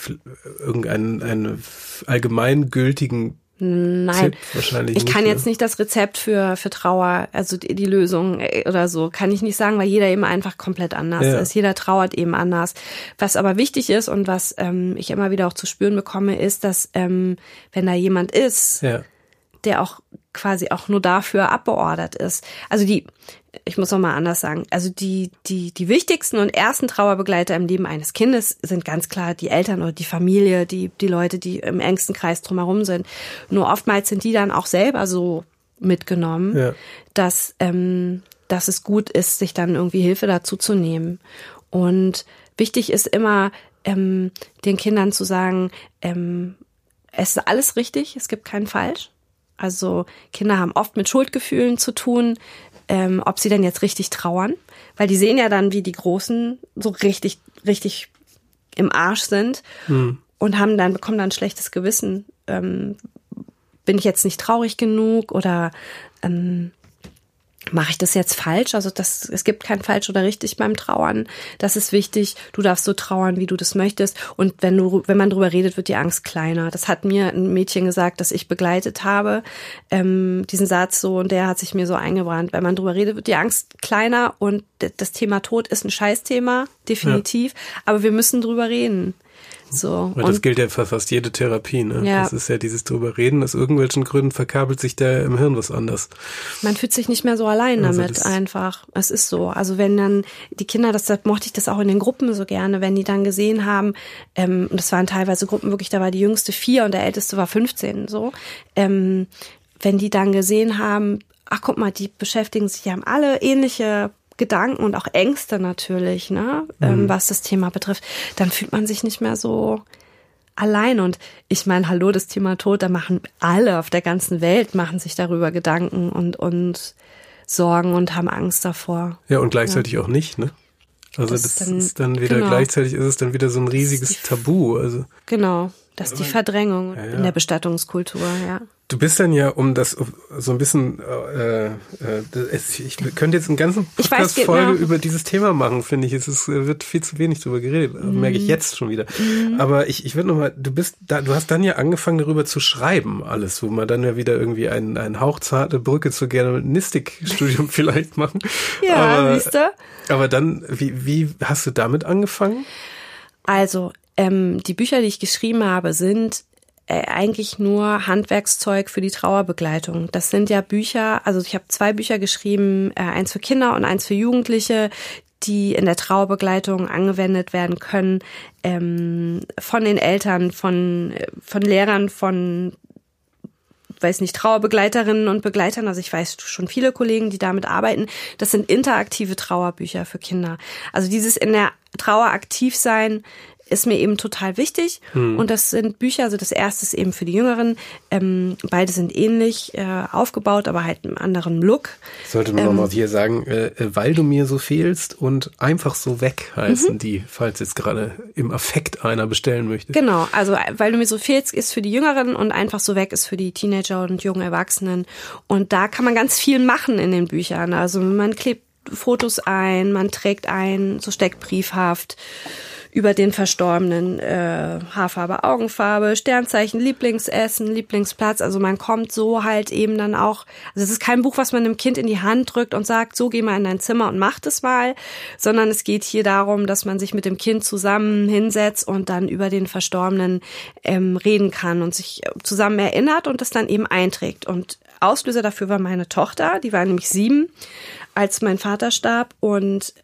irgendeinen einen allgemeingültigen Nein, wahrscheinlich ich kann jetzt nicht das Rezept für, für Trauer, also die, die, Lösung äh, oder so, kann ich nicht sagen, weil jeder eben einfach komplett anders ja. ist. Jeder trauert eben anders. Was aber wichtig ist und was ähm, ich immer wieder auch zu spüren bekomme, ist, dass ähm, wenn da jemand ist, ja. der auch quasi auch nur dafür abbeordert ist. Also die, ich muss noch mal anders sagen. Also die, die, die wichtigsten und ersten Trauerbegleiter im Leben eines Kindes sind ganz klar die Eltern oder die Familie, die, die Leute, die im engsten Kreis drumherum sind. Nur oftmals sind die dann auch selber so mitgenommen, ja. dass, ähm, dass es gut ist, sich dann irgendwie Hilfe dazu zu nehmen. Und wichtig ist immer, ähm, den Kindern zu sagen, ähm, es ist alles richtig, es gibt keinen falsch. Also Kinder haben oft mit Schuldgefühlen zu tun, ähm, ob sie denn jetzt richtig trauern, weil die sehen ja dann, wie die Großen so richtig, richtig im Arsch sind hm. und haben dann, bekommen dann ein schlechtes Gewissen. Ähm, bin ich jetzt nicht traurig genug oder ähm, mache ich das jetzt falsch? Also das, es gibt kein falsch oder richtig beim Trauern. Das ist wichtig. Du darfst so trauern, wie du das möchtest. Und wenn du, wenn man drüber redet, wird die Angst kleiner. Das hat mir ein Mädchen gesagt, das ich begleitet habe. Ähm, diesen Satz so und der hat sich mir so eingebrannt. Wenn man drüber redet, wird die Angst kleiner und das Thema Tod ist ein Scheißthema, definitiv. Ja. Aber wir müssen drüber reden. So. Weil das gilt ja für fast jede Therapie, ne? Ja. Das ist ja dieses drüber reden, aus irgendwelchen Gründen verkabelt sich da im Hirn was anders. Man fühlt sich nicht mehr so allein also damit einfach. Es ist so. Also wenn dann die Kinder, das, das mochte ich das auch in den Gruppen so gerne, wenn die dann gesehen haben, ähm, das waren teilweise Gruppen wirklich, da war die jüngste vier und der älteste war 15, so. Ähm, wenn die dann gesehen haben, ach guck mal, die beschäftigen sich, die haben alle ähnliche Gedanken und auch Ängste natürlich, ne, ähm, mhm. was das Thema betrifft, dann fühlt man sich nicht mehr so allein. Und ich meine, hallo, das Thema Tod, da machen alle auf der ganzen Welt, machen sich darüber Gedanken und, und Sorgen und haben Angst davor. Ja, und gleichzeitig ja. auch nicht, ne? Also das, das ist, dann, ist dann wieder genau. gleichzeitig ist es dann wieder so ein riesiges Tabu. Also genau, das ist die Verdrängung ja, ja. in der Bestattungskultur, ja. Du bist dann ja, um das so ein bisschen, äh, äh, ich könnte jetzt einen ganzen Podcast-Folge genau. über dieses Thema machen, finde ich. Es ist, wird viel zu wenig darüber geredet, mhm. merke ich jetzt schon wieder. Mhm. Aber ich, ich würde nochmal, du bist da, du hast dann ja angefangen darüber zu schreiben, alles, wo man dann ja wieder irgendwie ein, ein hauchzarte Brücke zur Germanistik-Studium vielleicht machen. Ja, aber, siehst du? Aber dann, wie, wie hast du damit angefangen? Also, ähm, die Bücher, die ich geschrieben habe, sind äh, eigentlich nur Handwerkszeug für die Trauerbegleitung. Das sind ja Bücher, also ich habe zwei Bücher geschrieben, äh, eins für Kinder und eins für Jugendliche, die in der Trauerbegleitung angewendet werden können ähm, von den Eltern, von von Lehrern, von weiß nicht, Trauerbegleiterinnen und Begleitern, also ich weiß schon viele Kollegen, die damit arbeiten, das sind interaktive Trauerbücher für Kinder. Also dieses in der Trauer aktiv sein, ist mir eben total wichtig. Hm. Und das sind Bücher, also das erste ist eben für die Jüngeren. Ähm, beide sind ähnlich äh, aufgebaut, aber halt einen anderen Look. Sollte man ähm, nochmal hier sagen, äh, äh, weil du mir so fehlst und einfach so weg heißen mhm. die, falls jetzt gerade im Affekt einer bestellen möchte. Genau, also weil du mir so fehlst, ist für die Jüngeren und einfach so weg ist für die Teenager und jungen Erwachsenen. Und da kann man ganz viel machen in den Büchern. Also man klebt Fotos ein, man trägt ein, so steckbriefhaft über den Verstorbenen äh, Haarfarbe, Augenfarbe, Sternzeichen, Lieblingsessen, Lieblingsplatz. Also man kommt so halt eben dann auch, also es ist kein Buch, was man einem Kind in die Hand drückt und sagt, so geh mal in dein Zimmer und mach das mal, sondern es geht hier darum, dass man sich mit dem Kind zusammen hinsetzt und dann über den Verstorbenen ähm, reden kann und sich zusammen erinnert und das dann eben einträgt. Und Auslöser dafür war meine Tochter, die war nämlich sieben, als mein Vater starb und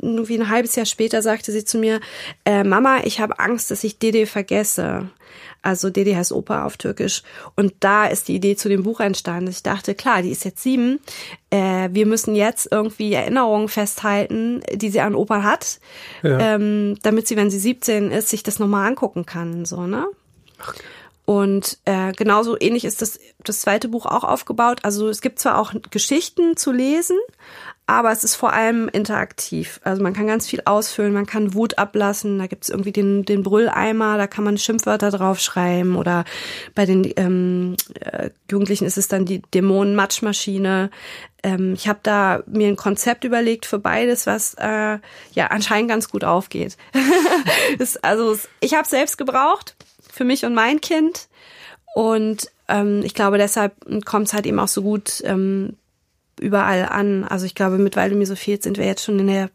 nur wie ein halbes Jahr später sagte sie zu mir, äh, Mama, ich habe Angst, dass ich Dede vergesse. Also Dede heißt Opa auf Türkisch. Und da ist die Idee zu dem Buch entstanden. Ich dachte, klar, die ist jetzt sieben. Äh, wir müssen jetzt irgendwie Erinnerungen festhalten, die sie an Opa hat, ja. ähm, damit sie, wenn sie 17 ist, sich das nochmal angucken kann. So, ne? Ach. Und äh, genauso ähnlich ist das, das zweite Buch auch aufgebaut. Also es gibt zwar auch Geschichten zu lesen, aber es ist vor allem interaktiv. Also man kann ganz viel ausfüllen, man kann Wut ablassen, da gibt es irgendwie den, den Brülleimer, da kann man Schimpfwörter draufschreiben oder bei den ähm, äh, Jugendlichen ist es dann die Dämonen-Matschmaschine. Ähm, ich habe da mir ein Konzept überlegt für beides, was äh, ja anscheinend ganz gut aufgeht. ist, also ich habe selbst gebraucht für mich und mein Kind und ähm, ich glaube, deshalb kommt es halt eben auch so gut ähm, überall an. Also ich glaube, mit Weil du mir so fehlt, sind wir jetzt schon in der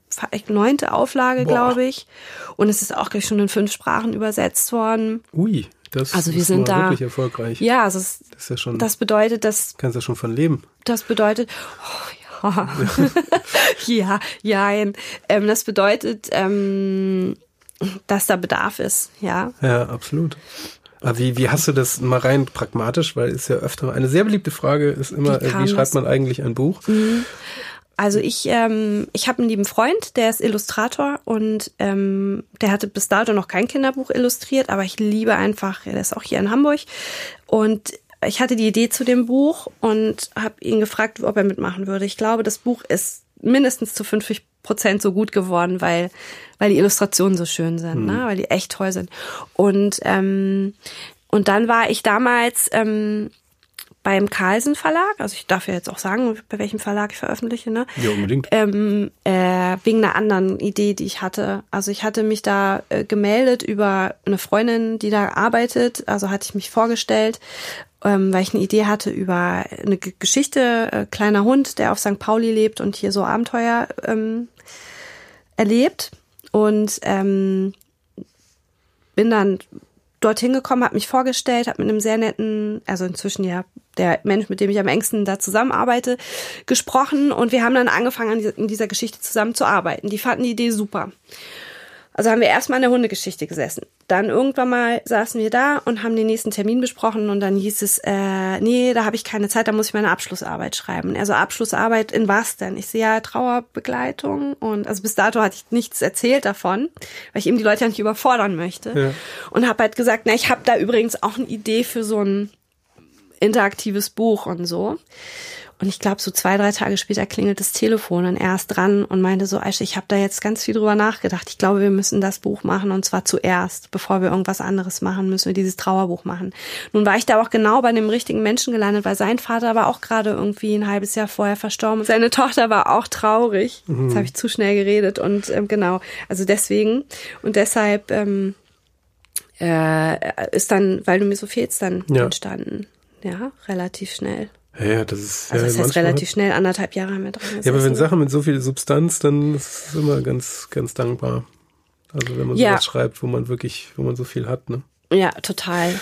neunte Auflage, glaube ich. Und es ist auch gleich schon in fünf Sprachen übersetzt worden. Ui, das also wir ist sind da, wirklich erfolgreich. Ja, also es, das, ist ja schon, das bedeutet, dass... Kannst ja schon von leben. Das bedeutet... Oh, ja, ja, ja, ähm, das bedeutet, ähm, dass da Bedarf ist, ja. Ja, absolut. Aber wie, wie hast du das mal rein pragmatisch? Weil ist ja öfter eine sehr beliebte Frage ist immer, wie, wie schreibt man eigentlich ein Buch? Mhm. Also ich, ähm, ich habe einen lieben Freund, der ist Illustrator und ähm, der hatte bis dato noch kein Kinderbuch illustriert, aber ich liebe einfach, der ist auch hier in Hamburg und ich hatte die Idee zu dem Buch und habe ihn gefragt, ob er mitmachen würde. Ich glaube, das Buch ist mindestens zu 50 Prozent so gut geworden, weil weil die Illustrationen so schön sind, ne? mhm. ne? weil die echt toll sind. Und ähm, und dann war ich damals ähm, beim Carlsen Verlag, also ich darf ja jetzt auch sagen, bei welchem Verlag ich veröffentliche, ne? Ja, unbedingt. Ähm, äh, wegen einer anderen Idee, die ich hatte. Also ich hatte mich da äh, gemeldet über eine Freundin, die da arbeitet, also hatte ich mich vorgestellt, ähm, weil ich eine Idee hatte über eine G Geschichte, äh, kleiner Hund, der auf St. Pauli lebt und hier so Abenteuer ähm, erlebt. Und ähm, bin dann dorthin gekommen, habe mich vorgestellt, habe mit einem sehr netten, also inzwischen ja der Mensch, mit dem ich am engsten da zusammenarbeite, gesprochen und wir haben dann angefangen, in dieser Geschichte zusammenzuarbeiten. Die fanden die Idee super. Also haben wir erstmal in der Hundegeschichte gesessen. Dann irgendwann mal saßen wir da und haben den nächsten Termin besprochen und dann hieß es, äh, nee, da habe ich keine Zeit, da muss ich meine Abschlussarbeit schreiben. Also Abschlussarbeit in was denn? Ich sehe ja Trauerbegleitung und also bis dato hatte ich nichts erzählt davon, weil ich eben die Leute ja nicht überfordern möchte. Ja. Und habe halt gesagt, na, ich habe da übrigens auch eine Idee für so ein interaktives Buch und so. Und ich glaube, so zwei, drei Tage später klingelt das Telefon und er ist dran und meinte so, Aisha, ich habe da jetzt ganz viel drüber nachgedacht. Ich glaube, wir müssen das Buch machen und zwar zuerst, bevor wir irgendwas anderes machen, müssen wir dieses Trauerbuch machen. Nun war ich da auch genau bei dem richtigen Menschen gelandet, weil sein Vater war auch gerade irgendwie ein halbes Jahr vorher verstorben. Seine Tochter war auch traurig. Mhm. Jetzt habe ich zu schnell geredet und ähm, genau, also deswegen und deshalb ähm, äh, ist dann, weil du mir so fehlst, dann ja. entstanden. Ja, relativ schnell. Ja, das ist. Also ja, das heißt relativ schnell, anderthalb Jahre haben wir dran. Ja, aber wenn Sachen mit so viel Substanz, dann ist es immer ganz, ganz dankbar. Also wenn man ja. sowas schreibt, wo man wirklich, wo man so viel hat, ne? Ja, total.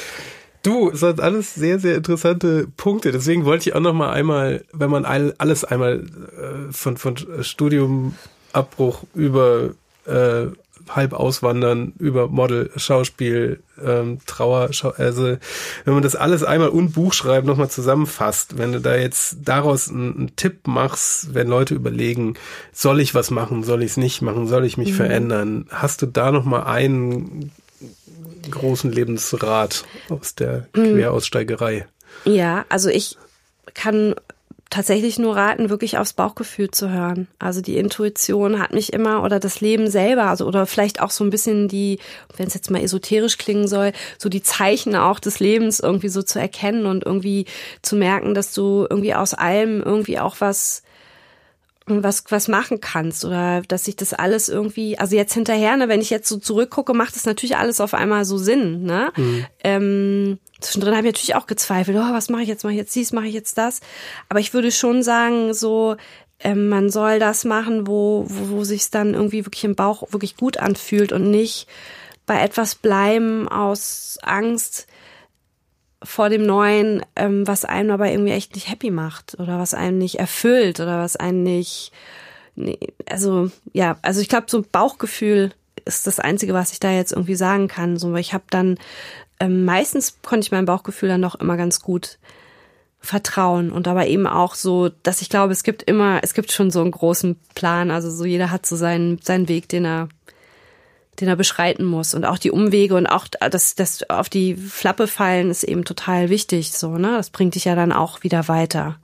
Du, es sind alles sehr, sehr interessante Punkte. Deswegen wollte ich auch noch mal einmal, wenn man alles einmal äh, von, von Studiumabbruch über äh, halb auswandern über Model, Schauspiel, ähm, Trauer, Schau also wenn man das alles einmal und Buchschreiben nochmal zusammenfasst, wenn du da jetzt daraus einen, einen, Tipp machst, wenn Leute überlegen, soll ich was machen, soll ich es nicht machen, soll ich mich mhm. verändern, hast du da nochmal einen großen Lebensrat aus der mhm. Queraussteigerei? Ja, also ich kann tatsächlich nur raten, wirklich aufs Bauchgefühl zu hören. Also die Intuition hat mich immer oder das Leben selber, also oder vielleicht auch so ein bisschen die, wenn es jetzt mal esoterisch klingen soll, so die Zeichen auch des Lebens irgendwie so zu erkennen und irgendwie zu merken, dass du irgendwie aus allem irgendwie auch was was was machen kannst oder dass sich das alles irgendwie also jetzt hinterher ne wenn ich jetzt so zurückgucke macht es natürlich alles auf einmal so Sinn ne mhm. ähm, Zwischendrin habe ich natürlich auch gezweifelt, oh, was mache ich jetzt, mache ich jetzt dies, mache ich jetzt das. Aber ich würde schon sagen, so, ähm, man soll das machen, wo, wo, wo sich dann irgendwie wirklich im Bauch wirklich gut anfühlt und nicht bei etwas bleiben aus Angst vor dem Neuen, ähm, was einen aber irgendwie echt nicht happy macht oder was einen nicht erfüllt oder was einen nicht, nee, also ja, also ich glaube, so Bauchgefühl ist das Einzige, was ich da jetzt irgendwie sagen kann. So, ich habe dann ähm, meistens konnte ich meinem Bauchgefühl dann doch immer ganz gut vertrauen. Und aber eben auch so, dass ich glaube, es gibt immer, es gibt schon so einen großen Plan, also so jeder hat so seinen, seinen Weg, den er, den er beschreiten muss. Und auch die Umwege und auch das, das auf die Flappe fallen ist eben total wichtig, so, ne, das bringt dich ja dann auch wieder weiter.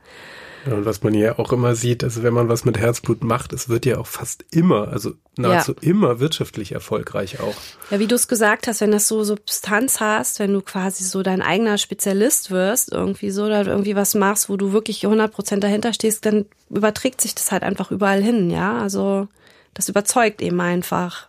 Ja, und was man ja auch immer sieht, also wenn man was mit Herzblut macht, es wird ja auch fast immer, also nahezu ja. immer wirtschaftlich erfolgreich auch. Ja, wie du es gesagt hast, wenn das so Substanz hast, wenn du quasi so dein eigener Spezialist wirst, irgendwie so, oder irgendwie was machst, wo du wirklich 100 Prozent dahinter stehst, dann überträgt sich das halt einfach überall hin, ja. Also das überzeugt eben einfach.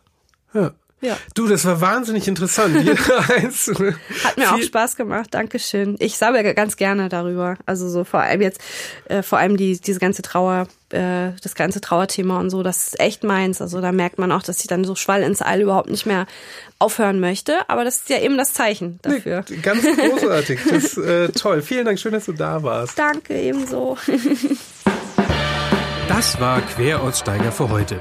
Ja. Ja. Du, das war wahnsinnig interessant. Hat mir auch Spaß gemacht, Dankeschön. Ich sammle ganz gerne darüber. Also so vor allem jetzt, äh, vor allem die, diese ganze Trauer, äh, das ganze Trauerthema und so, das ist echt meins. Also da merkt man auch, dass ich dann so Schwall ins All überhaupt nicht mehr aufhören möchte. Aber das ist ja eben das Zeichen dafür. Nee, ganz großartig. Das ist äh, toll. Vielen Dank, schön, dass du da warst. Danke, ebenso. das war Queraussteiger für heute.